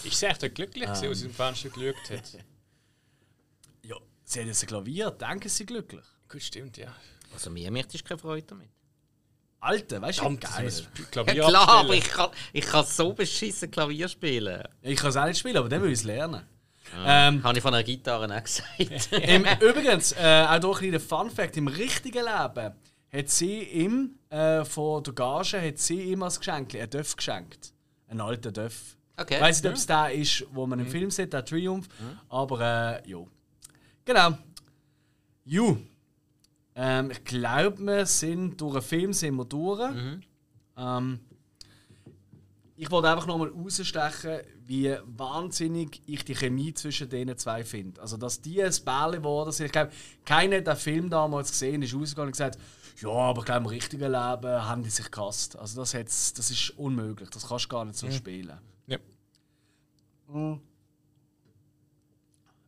S3: Ich sehe echt glücklich, ähm. aus dem Fenster geschaut hat. [laughs]
S1: ja, sie hat jetzt ein Klavier, denken sie glücklich.
S3: Gut, stimmt, ja.
S2: Also mir macht ich keine Freude damit.
S1: Alter, weißt du, geil.
S2: Klavier ja, klar, aber ich kann, ich kann so beschissen Klavier spielen.
S1: Ich kann es auch nicht spielen, aber dann will ich es lernen.
S2: Ah, ähm, Habe ich von einer Gitarre auch gesagt. [laughs]
S1: im, übrigens, äh, auch durch ein Fun Fact: im richtigen Leben hat sie ihm äh, von der Gage hat sie ihm als Geschenk einen Döff geschenkt. Einen alten Döff. Okay. Ich weiß nicht, ob es der ist, wo man im mhm. Film sieht, der Triumph. Mhm. Aber äh, ja. Genau. You. Ähm, ich glaube, wir sind durch einen Film sind wir durch. Mhm. Ähm, ich wollte einfach nochmal rausstechen, wie wahnsinnig ich die Chemie zwischen den zwei finde. Also, dass die ein Bärli geworden sind. Ich glaube, keiner hat den Film damals gesehen, ist rausgegangen und gesagt, ja, aber ich glaube, im richtigen Leben haben die sich gehasst. Also, das, das ist unmöglich. Das kannst du gar nicht so mhm. spielen. Ja. Mhm.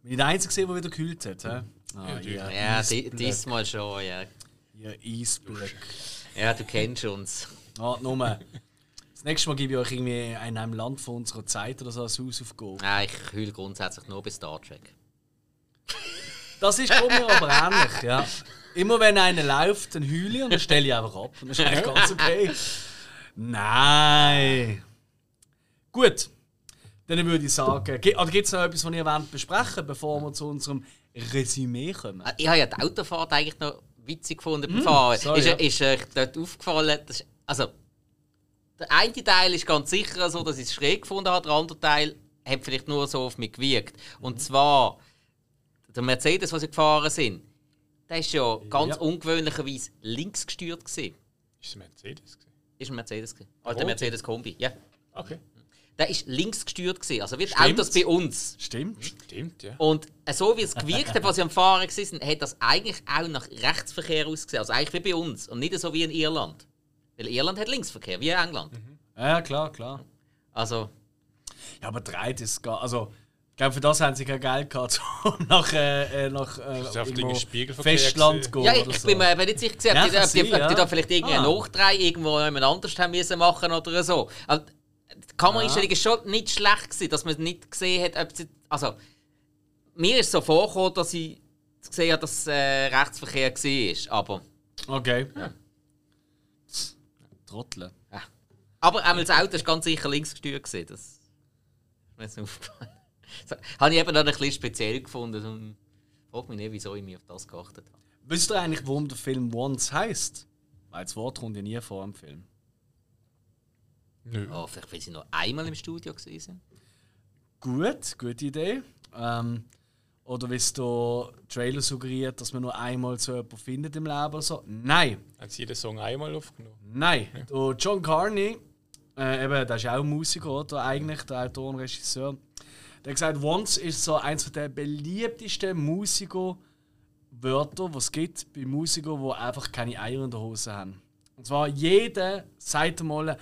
S1: Bin ich der Einzige, der wieder gekühlt hat? He?
S2: Ah, ja, ja diesmal schon, ja.
S1: Ja, Eisblick.
S2: Ja, du kennst uns.
S1: Ah, nur. Das nächste Mal gebe ich euch irgendwie in einem Land von unserer Zeit oder so ein Hausaufgabe.
S2: Ja, ich heule grundsätzlich nur bei Star Trek.
S1: Das ist bei mir aber ähnlich, ja. Immer wenn einer läuft, dann heule ich und dann stelle ich einfach ab. Und das ist eigentlich ganz okay. Nein. Gut. Dann würde ich sagen, oder gibt es noch etwas, was ihr wollt besprechen bevor wir zu unserem Resümee kommen?
S2: Ah, ich habe ja die Autofahrt eigentlich noch witzig gefunden beim mm, Fahren. So, ist, ja. ist euch dort aufgefallen, dass, also der eine Teil ist ganz sicher so, dass ich es schräg gefunden habe, der andere Teil hat vielleicht nur so auf mich gewirkt. Und mhm. zwar der Mercedes, was sie gefahren sind, der ist ja ganz ja. ungewöhnlicherweise links gesteuert gewesen.
S3: Ist es ein Mercedes? Gewesen?
S2: Ist ein Mercedes gewesen. Alter Mercedes Kombi, ja.
S3: Okay.
S2: Der ist links gesteuert gewesen. Also wie die Autos bei uns.
S1: Stimmt.
S3: Stimmt, ja.
S2: Und so wie es gewirkt hat, was sie am Fahren waren, hat das eigentlich auch nach Rechtsverkehr ausgesehen. Also eigentlich wie bei uns und nicht so wie in Irland. Weil Irland hat Linksverkehr, wie England. Mhm.
S1: Ja, klar, klar.
S2: Also.
S1: Ja, aber dreit ist gar. Also, ich glaube, für das haben sie kein Geld gehabt, [laughs] um nach, äh, äh nach äh, Festland zu gehen.
S2: Ja, ich, so. bin mir nicht sicher, gewesen, ja, ob, die, ob, die, ob die da vielleicht irgendeinen ah. Nachdreh irgendwo jemand anders haben müssen machen oder so. Also, die Kameraeinstellung war schon nicht schlecht, gewesen, dass man nicht gesehen hat, ob sie. Also, mir ist so vorgekommen, dass ich gesehen habe, dass äh, Rechtsverkehr war. Aber.
S1: Okay. Ja. Trottel.
S2: Ja. Aber einmal das Auto war ganz sicher links gesteuert. Das ist mir jetzt aufgefallen. Das habe ich eben dann ein bisschen speziell gefunden. Und frage mich nicht, wieso ich mich auf das geachtet habe.
S1: Wisst ihr eigentlich, warum der Film Once heißt? Weil das Wort kommt ja nie vor im Film.
S2: Nö. Oh, vielleicht, weil sie noch einmal im Studio waren.
S1: Gut, gute Idee. Ähm, oder wie es der Trailer suggeriert, dass man nur einmal so jemanden findet im Leben oder so. Nein!
S3: Hat sie jeden Song einmal aufgenommen?
S1: Nein! Ja. Der John Carney, äh, eben, der ist auch Musiker, oder? Eigentlich, der Autor und Regisseur. Der hat gesagt, Once ist so eins der beliebtesten Musiker-Wörter, die es gibt bei Musikern, die einfach keine Eier in der Hose haben. Und zwar jeder sagt mal,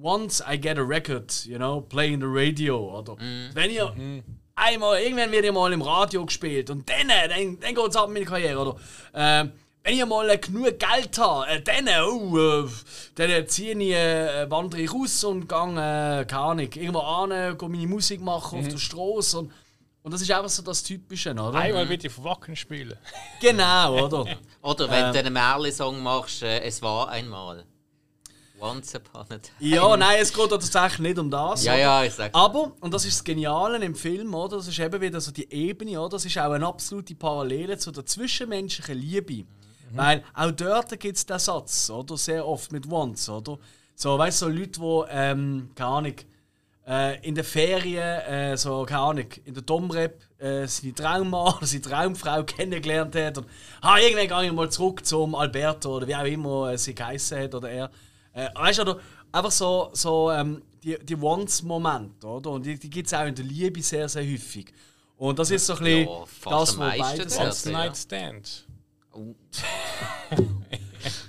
S1: once I get a record, you know, playing the radio. Oder mm. wenn ihr mm einmal, irgendwann wird ihr mal im Radio gespielt und dann, dann, dann geht es ab mit der Karriere. Oder, äh, wenn ich mal genug Geld habe, äh, dann, oh, äh, dann ziehe ich, äh, wandere ich raus und gehe, äh, keine Ahnung, irgendwo an, gehe meine Musik machen mhm. auf der Straße. Und, und das ist einfach so das Typische, oder?
S3: Einmal wird ich Wacken spielen.
S1: Genau, oder? [laughs]
S2: oder wenn äh, du einen Merli-Song machst, äh, es war einmal. Once upon a time.
S1: Ja, nein, es geht tatsächlich nicht um das.
S2: Ja, ja, ich sag's.
S1: Aber, und das ist das Geniale im Film, oder? Das ist eben wieder so die Ebene, oder? Das ist auch eine absolute Parallele zu der zwischenmenschlichen Liebe. Weil auch dort gibt es den Satz, oder? Sehr oft mit Once, oder? So, weißt du, so Leute, die, ähm, keine Ahnung, äh, in der Ferien, äh, so, keine Ahnung, in der Domrep äh, seine Traummann [laughs] oder seine Traumfrau kennengelernt hat. Und ah, irgendwann gehe ich mal zurück zum Alberto oder wie auch immer äh, sie geheißen hat oder er. Äh, weißt du, oder einfach so, so ähm, die, die Once-Momente, oder? Und die, die gibt es auch in der Liebe sehr, sehr häufig. Und das ist so ein bisschen
S2: Ja,
S1: das, was beides
S2: ja.
S3: Night Stand.
S2: Oh. [laughs]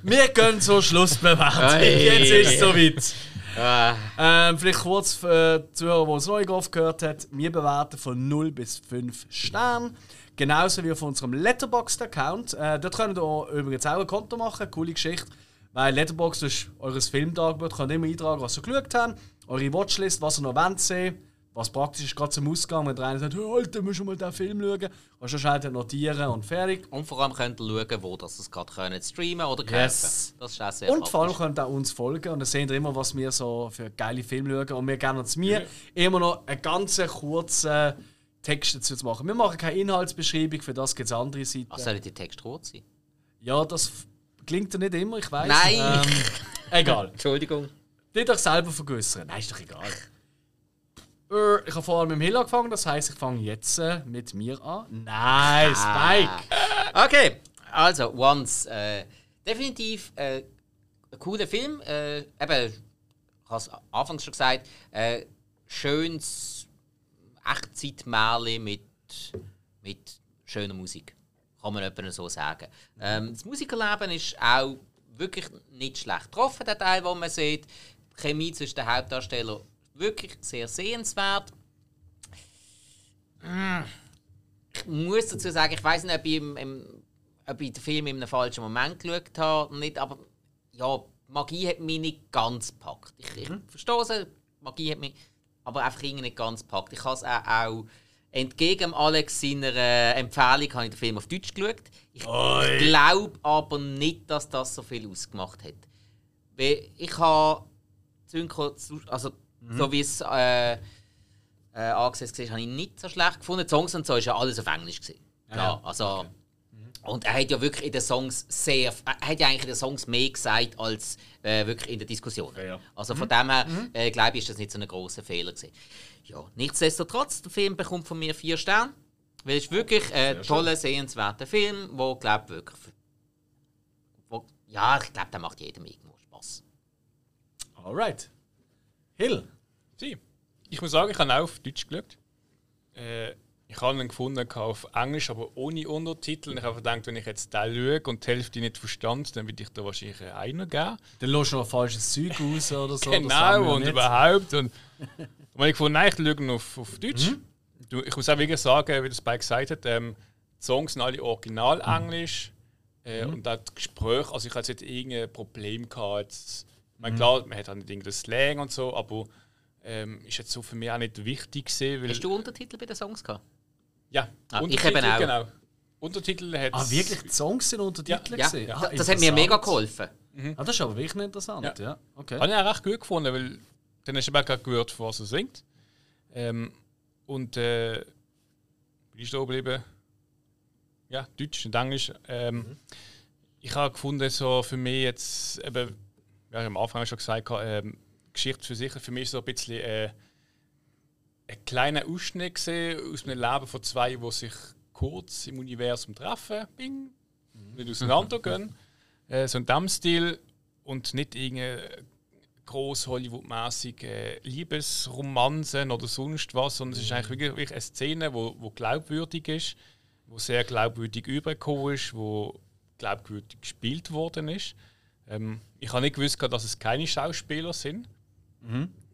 S1: Wir gehen zur Schlussbewertung. Jetzt ist es soweit.
S2: Ah,
S1: Ähm, vielleicht kurz für die Zuhörer, die es noch nicht oft gehört haben. Wir bewerten von 0 bis 5 Sterne. Genauso wie auf unserem Letterboxd-Account. Äh, dort könnt ihr übrigens auch ein Konto machen. Coole Geschichte. Weil Letterboxd ist eures Filmtagebuch. Könnt ihr immer eintragen, was ihr geschaut habt. Eure Watchlist, was ihr noch wollt sehen. Was praktisch ist, gerade zum Ausgang, wenn der eine sagt, hey, Alter, musst du mal diesen Film schauen. Kannst du schnell notieren und fertig.
S2: und vor allem könnt ihr schauen, wo das es gerade können streamen oder kaufen.
S1: Yes.
S2: Das ist auch sehr
S1: Und vor allem
S2: praktisch.
S1: könnt ihr auch uns folgen und dann seht ihr immer, was wir so für geile Filme schauen. Und wir geben uns mir immer noch einen ganz kurzen Text dazu zu machen. Wir machen keine Inhaltsbeschreibung, für das gibt es andere Seiten.
S2: Ach, sollen die Texte rot sein?
S1: ja, das klingt ja nicht immer, ich weiß.
S2: Nein.
S1: Ähm, [laughs] egal.
S2: Entschuldigung.
S1: Nicht euch selber vergewissern. Nein, ist doch egal. Äh, Ich habe vorher mit dem Hill angefangen, das heisst, ich fange jetzt äh, mit mir an. Nein, Spike!
S2: Okay, also Once. Äh, definitiv äh, ein cooler Film. Äh, eben, ich habe es anfangs schon gesagt, schönes Echtzeitmärli mit, mit schöner Musik. Kann man etwa so sagen. Ähm, das Musikerleben ist auch wirklich nicht schlecht getroffen, der Teil, den man sieht. Die Chemie zwischen den Hauptdarstellern wirklich sehr sehenswert. Ich muss dazu sagen, ich weiß nicht, ob ich, im, im, ob ich den Film in einem falschen Moment geschaut habe. Nicht, aber ja, Magie hat mich nicht ganz gepackt. Ich, ich verstehe es, Magie hat mich aber einfach irgendwie nicht ganz gepackt. Ich habe es auch, auch entgegen Alex seiner äh, Empfehlung habe ich den Film auf Deutsch geschaut. Ich glaube aber nicht, dass das so viel ausgemacht hat. Weil ich habe Synchro, also so wie es äh, äh, angesetzt war, habe ich nicht so schlecht gefunden. Die Songs und so ist ja alles auf Englisch gewesen. Klar, also und er hat ja wirklich in den Songs sehr, er hat ja eigentlich in den Songs mehr gesagt als äh, wirklich in der Diskussion.
S1: ja.
S2: Also von dem her äh, glaube ich, ist das nicht so ein großer Fehler gewesen. Ja, nichtsdestotrotz, der Film bekommt von mir vier Sterne, weil es ist wirklich ein toller, sehenswerter Film, wo glaube wirklich, wo, ja, ich glaube, der macht jedem irgendwo Spaß.
S1: Alright. Hill.
S3: Sie. Ich muss sagen, ich habe auch auf Deutsch geschaut. Äh, ich habe ihn gefunden auf Englisch, aber ohne Untertitel. Und ich habe gedacht, wenn ich jetzt den schaue und die Hälfte nicht verstand, dann würde ich da wahrscheinlich einen geben.
S1: Dann lässt du noch falsches Zeug raus oder so. [laughs]
S3: genau, und
S1: nicht.
S3: überhaupt. Und, und wenn ich gefunden, nein, ich schaue ihn auf, auf Deutsch. Du, ich muss auch wirklich sagen, wie das Spike gesagt hat, ähm, die Songs sind alle original Englisch. Äh, Und auch das Gespräch, also ich hatte jetzt irgendein Problem gehabt. Jetzt, ich meine, klar, man hat auch nicht irgendeinen Slang und so, aber ähm, ist jetzt so für mich auch nicht wichtig gewesen, weil...
S2: Hast du Untertitel bei den Songs gehabt?
S3: Ja,
S2: Ah, ich
S3: Untertitel,
S2: eben auch.
S3: genau. Untertitel hat
S1: Ah, wirklich? Die Songs sind Untertitel
S2: Ja, das,
S1: Ah,
S2: das hat mir mega geholfen.
S1: Ah, das ist aber wirklich interessant, ja.
S3: Ja.
S1: Okay.
S3: Habe ich auch recht gut gefunden, weil dann hast du eben gerade gehört, was er singt. Ähm, und äh, bin ich da geblieben? Ja, Deutsch und Englisch. Ähm, Ich habe gefunden, so für mich jetzt, eben, ja, ich am Anfang schon gesagt, ähm, Geschichte für sich, für mich so ein bisschen äh, ein kleiner Ausschnitt gesehen aus einem Leben von zwei, die sich kurz im Universum treffen, bing, nicht auseinandergehen. Äh, [laughs] so in diesem Stil und nicht irgendeine groß Hollywood-mäßig äh, Liebesromanzen oder sonst was, sondern es ist eigentlich wirklich, eine Szene, wo, wo glaubwürdig ist, wo sehr glaubwürdig übergekommen ist, wo glaubwürdig gespielt worden ist. Ähm, ich habe nicht gewusst, dass es keine Schauspieler sind.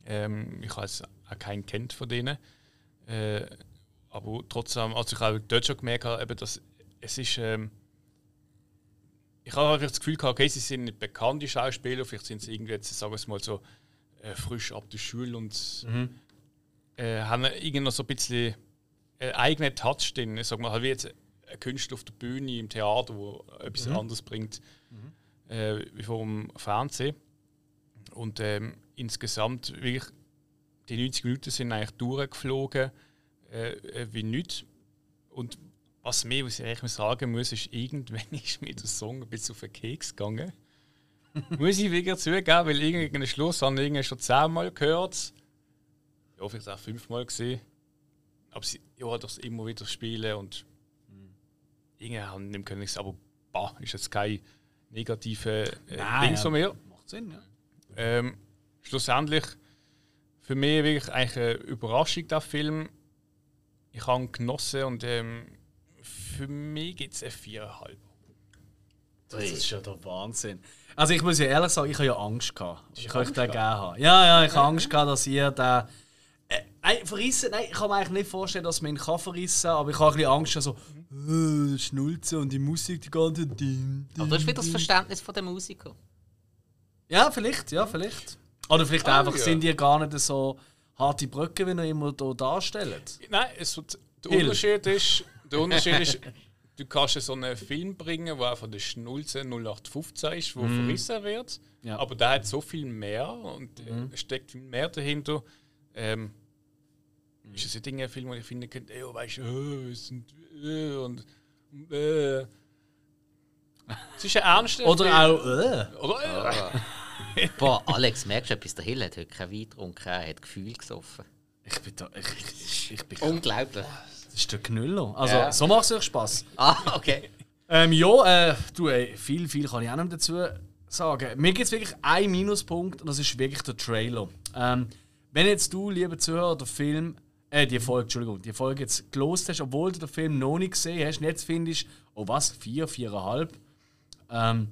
S3: Ähm, ich habe auch keinen kennt von denen. Äh, aber trotzdem, also ich habe dort schon gemerkt, eben, dass es ist. Ähm, ich habe einfach das Gefühl gehabt, okay, sie sind nicht bekannte Schauspieler, vielleicht sind sie irgendwie jetzt, sagen wir es mal so, äh, frisch ab der Schule und äh, haben irgendwie noch so ein bisschen einen eigenen Touch drin. Ich sag mal, halt wie jetzt ein Künstler auf der Bühne im Theater, wo etwas anderes bringt äh, wie vom Fernsehen. Und ähm, insgesamt wirklich die 90 Minuten sind eigentlich durchgeflogen äh, äh, wie nichts. Und was mehr, was ich eigentlich sagen muss, ist, irgendwann [laughs] ist mir der Song ein bisschen auf den Keks gegangen. [laughs] muss ich wieder zugeben, weil irgendeinen Schluss habe ich schon zehnmal gehört. Ja, vielleicht auch fünfmal gesehen. Aber sie ja, das immer wieder spielen und irgendwie haben nicht mehr können, aber bah, ist jetzt kein negative äh,
S1: Nein,
S3: Ding so mehr.
S1: Macht Sinn, ja.
S3: Ähm, schlussendlich für mich wirklich eigentlich eine Überraschung, der Film. Ich habe ihn genossen und ähm, für mich gibt es eine 4,5.
S1: Das ist ja der Wahnsinn. Also ich muss ja ehrlich sagen, ich habe ja Angst gehabt. Ich könnte den gerne haben. Ja, ja, ich habe Angst gehabt, dass ihr den... Äh, nein, verrissen, nein, ich kann mir eigentlich nicht vorstellen, dass man ihn kann verrissen aber ich habe ein bisschen Angst, so äh, Schnulze und die Musik, die ganze Ding,
S2: Aber das ist wieder das Verständnis von der Musiker.
S1: Ja, vielleicht, ja, vielleicht. Oder vielleicht
S3: Ah,
S1: einfach
S3: ja.
S1: sind die gar nicht so harte Brücken, wie ihr immer hier darstellt.
S3: Nein, es, wird- der. Unterschied ist, der Unterschied ist, du kannst so einen Film bringen, der einfach der Schnulze 0815 ist, der verrissen wird.
S1: Ja.
S3: Aber der hat so viel mehr und äh, steckt viel mehr dahinter. Ähm, Ist es nicht ein Film, wo ich finde, könnte, ey, weißt du, äh, es sind äh, und äh. Es ist ein ernster Film.
S1: Oder auch, äh.
S3: Oder, äh.
S2: Boah, Alex, merkst du etwas? Der Hill hat heute kein Wein getrunken, er hat Gefühl gesoffen.
S1: Ich bin da, ich, ich, ich bin
S2: Unglaublich.
S1: Das ist der Knüller. Also,
S2: Ja.
S1: so macht es euch Spaß.
S2: Ah, okay. [laughs]
S1: Ähm, ja, äh, du, ey, viel, viel kann ich auch nicht dazu sagen. Mir gibt es wirklich einen Minuspunkt und das ist wirklich der Trailer. Ähm, wenn jetzt du, lieber Zuhörer, den Film, äh, die Folge, Entschuldigung, die Folge jetzt gelost hast, obwohl du den Film noch nicht gesehen hast, und jetzt findest, oh was, vier, viereinhalb, ähm,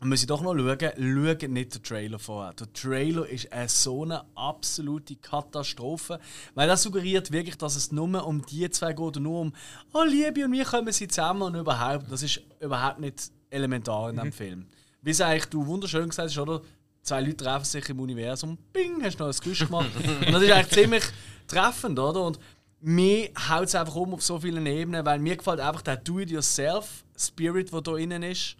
S1: muss ich doch noch schauen, schau nicht den Trailer vorher. Der Trailer ist eine so eine absolute Katastrophe. Weil das suggeriert wirklich, dass es nur um die zwei geht und nur um «Oh, Liebe und wir kommen sie zusammen» und überhaupt. Das ist überhaupt nicht elementar in diesem Film. Wie es eigentlich du wunderschön gesagt hast, oder? Zwei Leute treffen sich im Universum, bing, hast du noch ein Geräusch gemacht. [laughs] und das ist eigentlich ziemlich treffend, oder? Und mir haut es einfach um auf so vielen Ebenen, weil mir gefällt einfach der Do-it-yourself-Spirit, der da innen ist.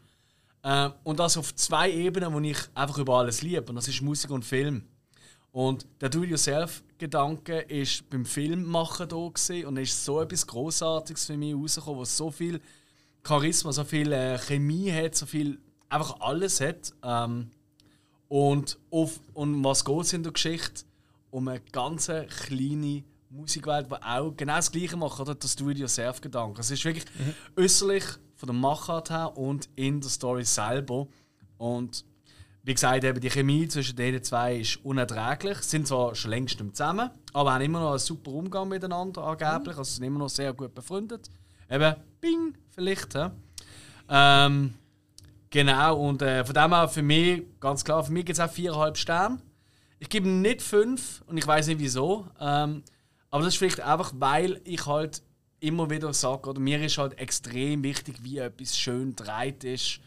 S1: Ähm, und das auf zwei Ebenen, wo ich einfach über alles liebe. Und das ist Musik und Film. Und der Do-it-yourself-Gedanke ist beim Filmmachen da gewesen, und ist so etwas Großartiges für mich rausgekommen, was so viel Charisma, so viel äh, Chemie hat, so viel einfach alles hat. Ähm, und auf, um was geht es in der Geschichte? Um eine ganz kleine Musikwelt, die auch genau das Gleiche macht, oder? das Do-it-yourself-Gedanke. Es ist wirklich äußerlich von der Machart her und in der Story selber. Und wie gesagt, eben die Chemie zwischen den zwei ist unerträglich. Sie sind zwar schon längst nicht zusammen, aber haben immer noch einen super Umgang miteinander angeblich. Also sind immer noch sehr gut befreundet. Eben, bing, vielleicht. hä? Ähm, genau, und äh, von dem her für mich, ganz klar, für mich gibt es auch 4,5 Sterne. Ich gebe nicht 5 und ich weiß nicht wieso. Ähm, aber das ist vielleicht einfach, weil ich halt immer wieder sage, oder mir ist halt extrem wichtig, wie etwas schön dreit ist.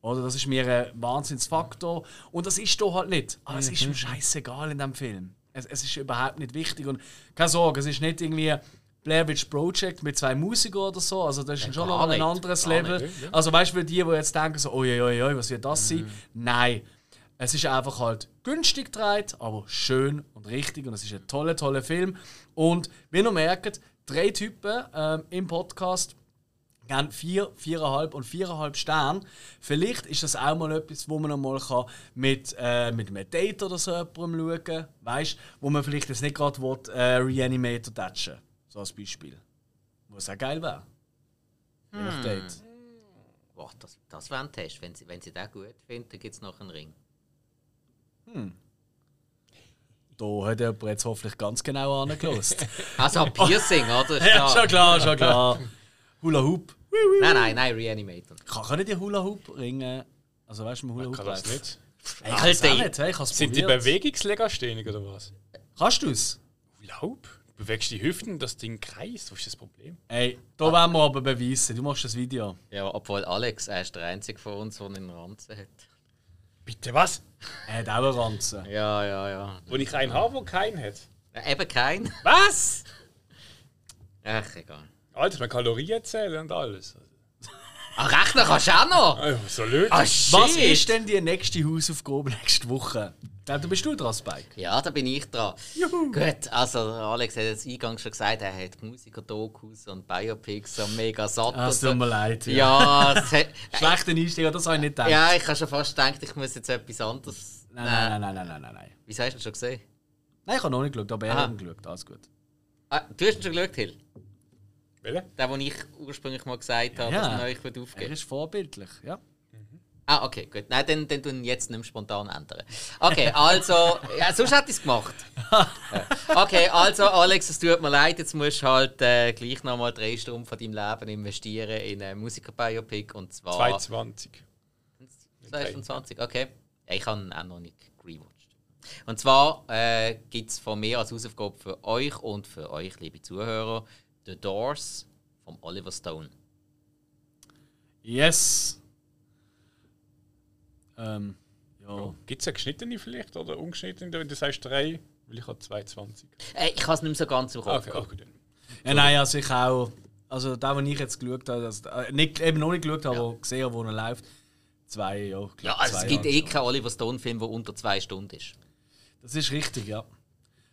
S1: Oder das ist mir ein Wahnsinnsfaktor. Und das ist doch halt nicht. Aber es ist mir scheißegal in dem Film. Es, es ist überhaupt nicht wichtig. Und keine Sorge, es ist nicht irgendwie Blair Witch Project mit zwei Musikern oder so. Also das ist schon noch ein anderes Level.
S3: nicht, ja.
S1: Also weißt du, für die, die jetzt denken, so, oi, oi, oi, was wird das sein? Nein. Es ist einfach halt günstig gedreht, aber schön und richtig. Und es ist ein toller, toller Film. Und wie ihr merkt, drei Typen ähm, im Podcast geben vier, viereinhalb und viereinhalb Sterne. Vielleicht ist das auch mal etwas, wo man mal kann mit, äh, mit einem Date oder so jemandem schauen kann. Weißt wo man vielleicht jetzt nicht gerade will, äh, Reanimator touchen So als Beispiel. Was auch geil wäre. Je nach Date.
S2: Boah, das, das wäre ein Test. Wenn sie, wenn sie den gut finden, dann gibt es noch einen Ring.
S1: Da hat jemand jetzt hoffentlich ganz genau angelost. [laughs]
S2: Also Piercing, oder? Ist [laughs]
S1: ja, schon klar, schon klar. Hula Hoop.
S2: Nein, nein, nein, Reanimator.
S1: Kann, können die Hula Hoop ringen? Also weißt du, Hula Hoop
S3: Kann das nicht?
S1: Hey, ich
S2: Alter,
S1: auch nicht, hey, ich
S3: Sind die. Bewegungslegastheniker oder was?
S1: Kannst du es?
S3: Laub? Du bewegst die Hüften, das Ding kreist. Was ist das Problem?
S1: Ey, da wollen wir aber beweisen. Du machst das Video.
S2: Ja, obwohl Alex, er ist der Einzige von uns, der einen Ranzen hat.
S3: Bitte was?
S1: Er hat auch einen Ranzen.
S2: Ja, ja, ja.
S3: Wo ich einen habe, der keinen hat.
S2: ja eben kein.
S3: Was?
S2: Ach, egal.
S3: Alter, man Kalorien zählen und alles.
S2: Ach, rechnen kannst du auch noch?
S3: Also, so.
S2: Ah, shit.
S1: Was ist denn die nächste Hausaufgabe nächste Woche? Du bist du dran, Spike.
S2: Ja, da bin ich dran.
S1: Juhu.
S2: Gut, also Alex hat jetzt eingangs schon gesagt, er hat Musiker-Dokus und Biopics so mega satt.
S1: Ah,
S2: und
S1: es tut mir leid. Ja.
S2: Ja, es hat, [laughs]
S1: Schlechter Einstieg, das habe ich nicht gedacht.
S2: ja, ich habe schon fast gedacht, ich muss jetzt etwas anderes.
S1: Nein, nein, nein, nein, nein, nein, nein.
S2: Wieso hast du ihn schon gesehen?
S1: Nein, ich habe noch nicht geschaut, aber er hat ihn geschaut. Alles gut.
S2: Ah, du hast ihn schon geschaut, Hill?
S3: Welcher?
S2: Den, den ich ursprünglich mal gesagt habe,
S1: Ja.
S2: dass er euch
S1: Er
S2: aufgeben
S1: ist vorbildlich, ja.
S2: Ah, okay, gut. Nein, dann, dann tun wir jetzt nicht spontan ändern. Okay, also. [laughs] Ja, sonst hätte ich es gemacht. Okay, also, Alex, es tut mir leid, jetzt musst du halt äh, gleich nochmal drei Stunden von deinem Leben investieren in einen Musiker-Biopic und zwar.
S3: 220.
S2: 22, okay. Ich habe ihn auch noch nicht rewatcht. Und zwar äh, gibt es von mir als Hausaufgabe für euch und für euch, liebe Zuhörer, The Doors von Oliver Stone.
S1: Yes. Ähm, ja.
S3: Gibt es eine geschnittene vielleicht oder ungeschnittene, wenn du sagst 3? Weil ich habe 220.
S2: Äh, ich habe es nicht mehr so ganz im Kopf.
S3: Okay, okay, dann.
S1: ja nein, also ich auch. Also da, wo ich jetzt geschaut habe, also, äh, nicht, eben noch nicht geschaut habe, aber gesehen habe, wo er läuft. Zwei, ja. ich glaub,
S2: Ja, also
S1: zwei
S2: es gibt
S1: Jahre
S2: eh keinen Oliver Stone-Film, der unter zwei Stunden ist.
S1: Das ist richtig, ja.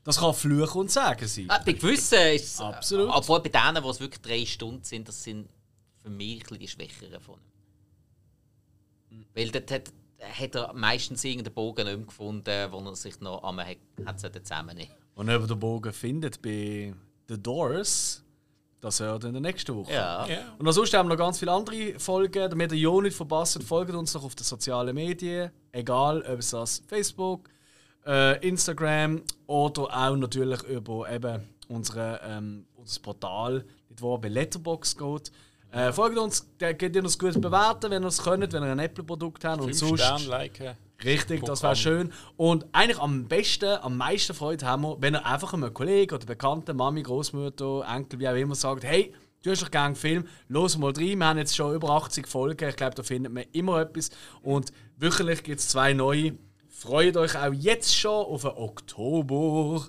S1: Das kann Fluchen und Sagen sein.
S2: Ah, bei gewissen ist es.
S1: Absolut.
S2: Obwohl bei denen, wo es wirklich drei Stunden sind, das sind für mich ein bisschen die schwächeren von ihm. Weil dort hat, hat er meistens irgendeinen Bogen nicht mehr gefunden, wo er sich noch am hat, hat zusammennehmen
S1: Und über den Bogen findet bei The Doors, das hört ihr in der nächsten Woche.
S2: Ja.
S3: Ja.
S1: Und ansonsten haben wir noch ganz viele andere Folgen, damit ihr ja nicht verpasst. Folgt uns noch auf den sozialen Medien, egal ob es das Facebook, äh, Instagram oder auch natürlich über eben unsere, ähm, unser Portal, nicht wo bei Letterbox geht. Äh, folgt uns, könnt ihr uns gut bewerten, wenn ihr es könnt, wenn ihr ein Apple-Produkt habt. Und
S3: 5
S1: sonst,
S3: Sterne liken.
S1: Richtig, das wäre schön. Und eigentlich am besten, am meisten Freude haben wir, wenn ihr einfach einem Kollegen oder Bekannten, Mami, Großmutter, Enkel, wie auch immer sagt, hey, du hast doch gerne einen Film, los mal rein. Wir haben jetzt schon über 80 Folgen. Ich glaube, da findet man immer etwas. Und wöchentlich gibt es zwei neue. Freut euch auch jetzt schon auf den Oktober.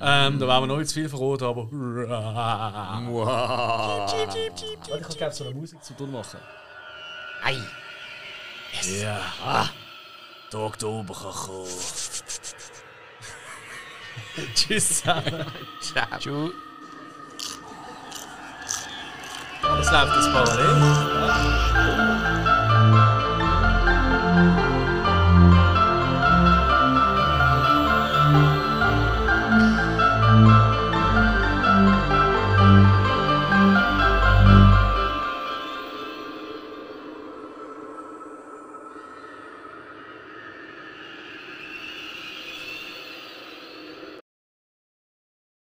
S1: Ähm, da werden wir noch nicht zu viel verraten, aber. Ich kann glaube so eine Musik zu tun machen.
S2: Ei!
S1: Ja. Der Oktober kann kommen. [laughs] Tschüss zusammen.
S2: Ciao!
S1: Das läuft jetzt parallel.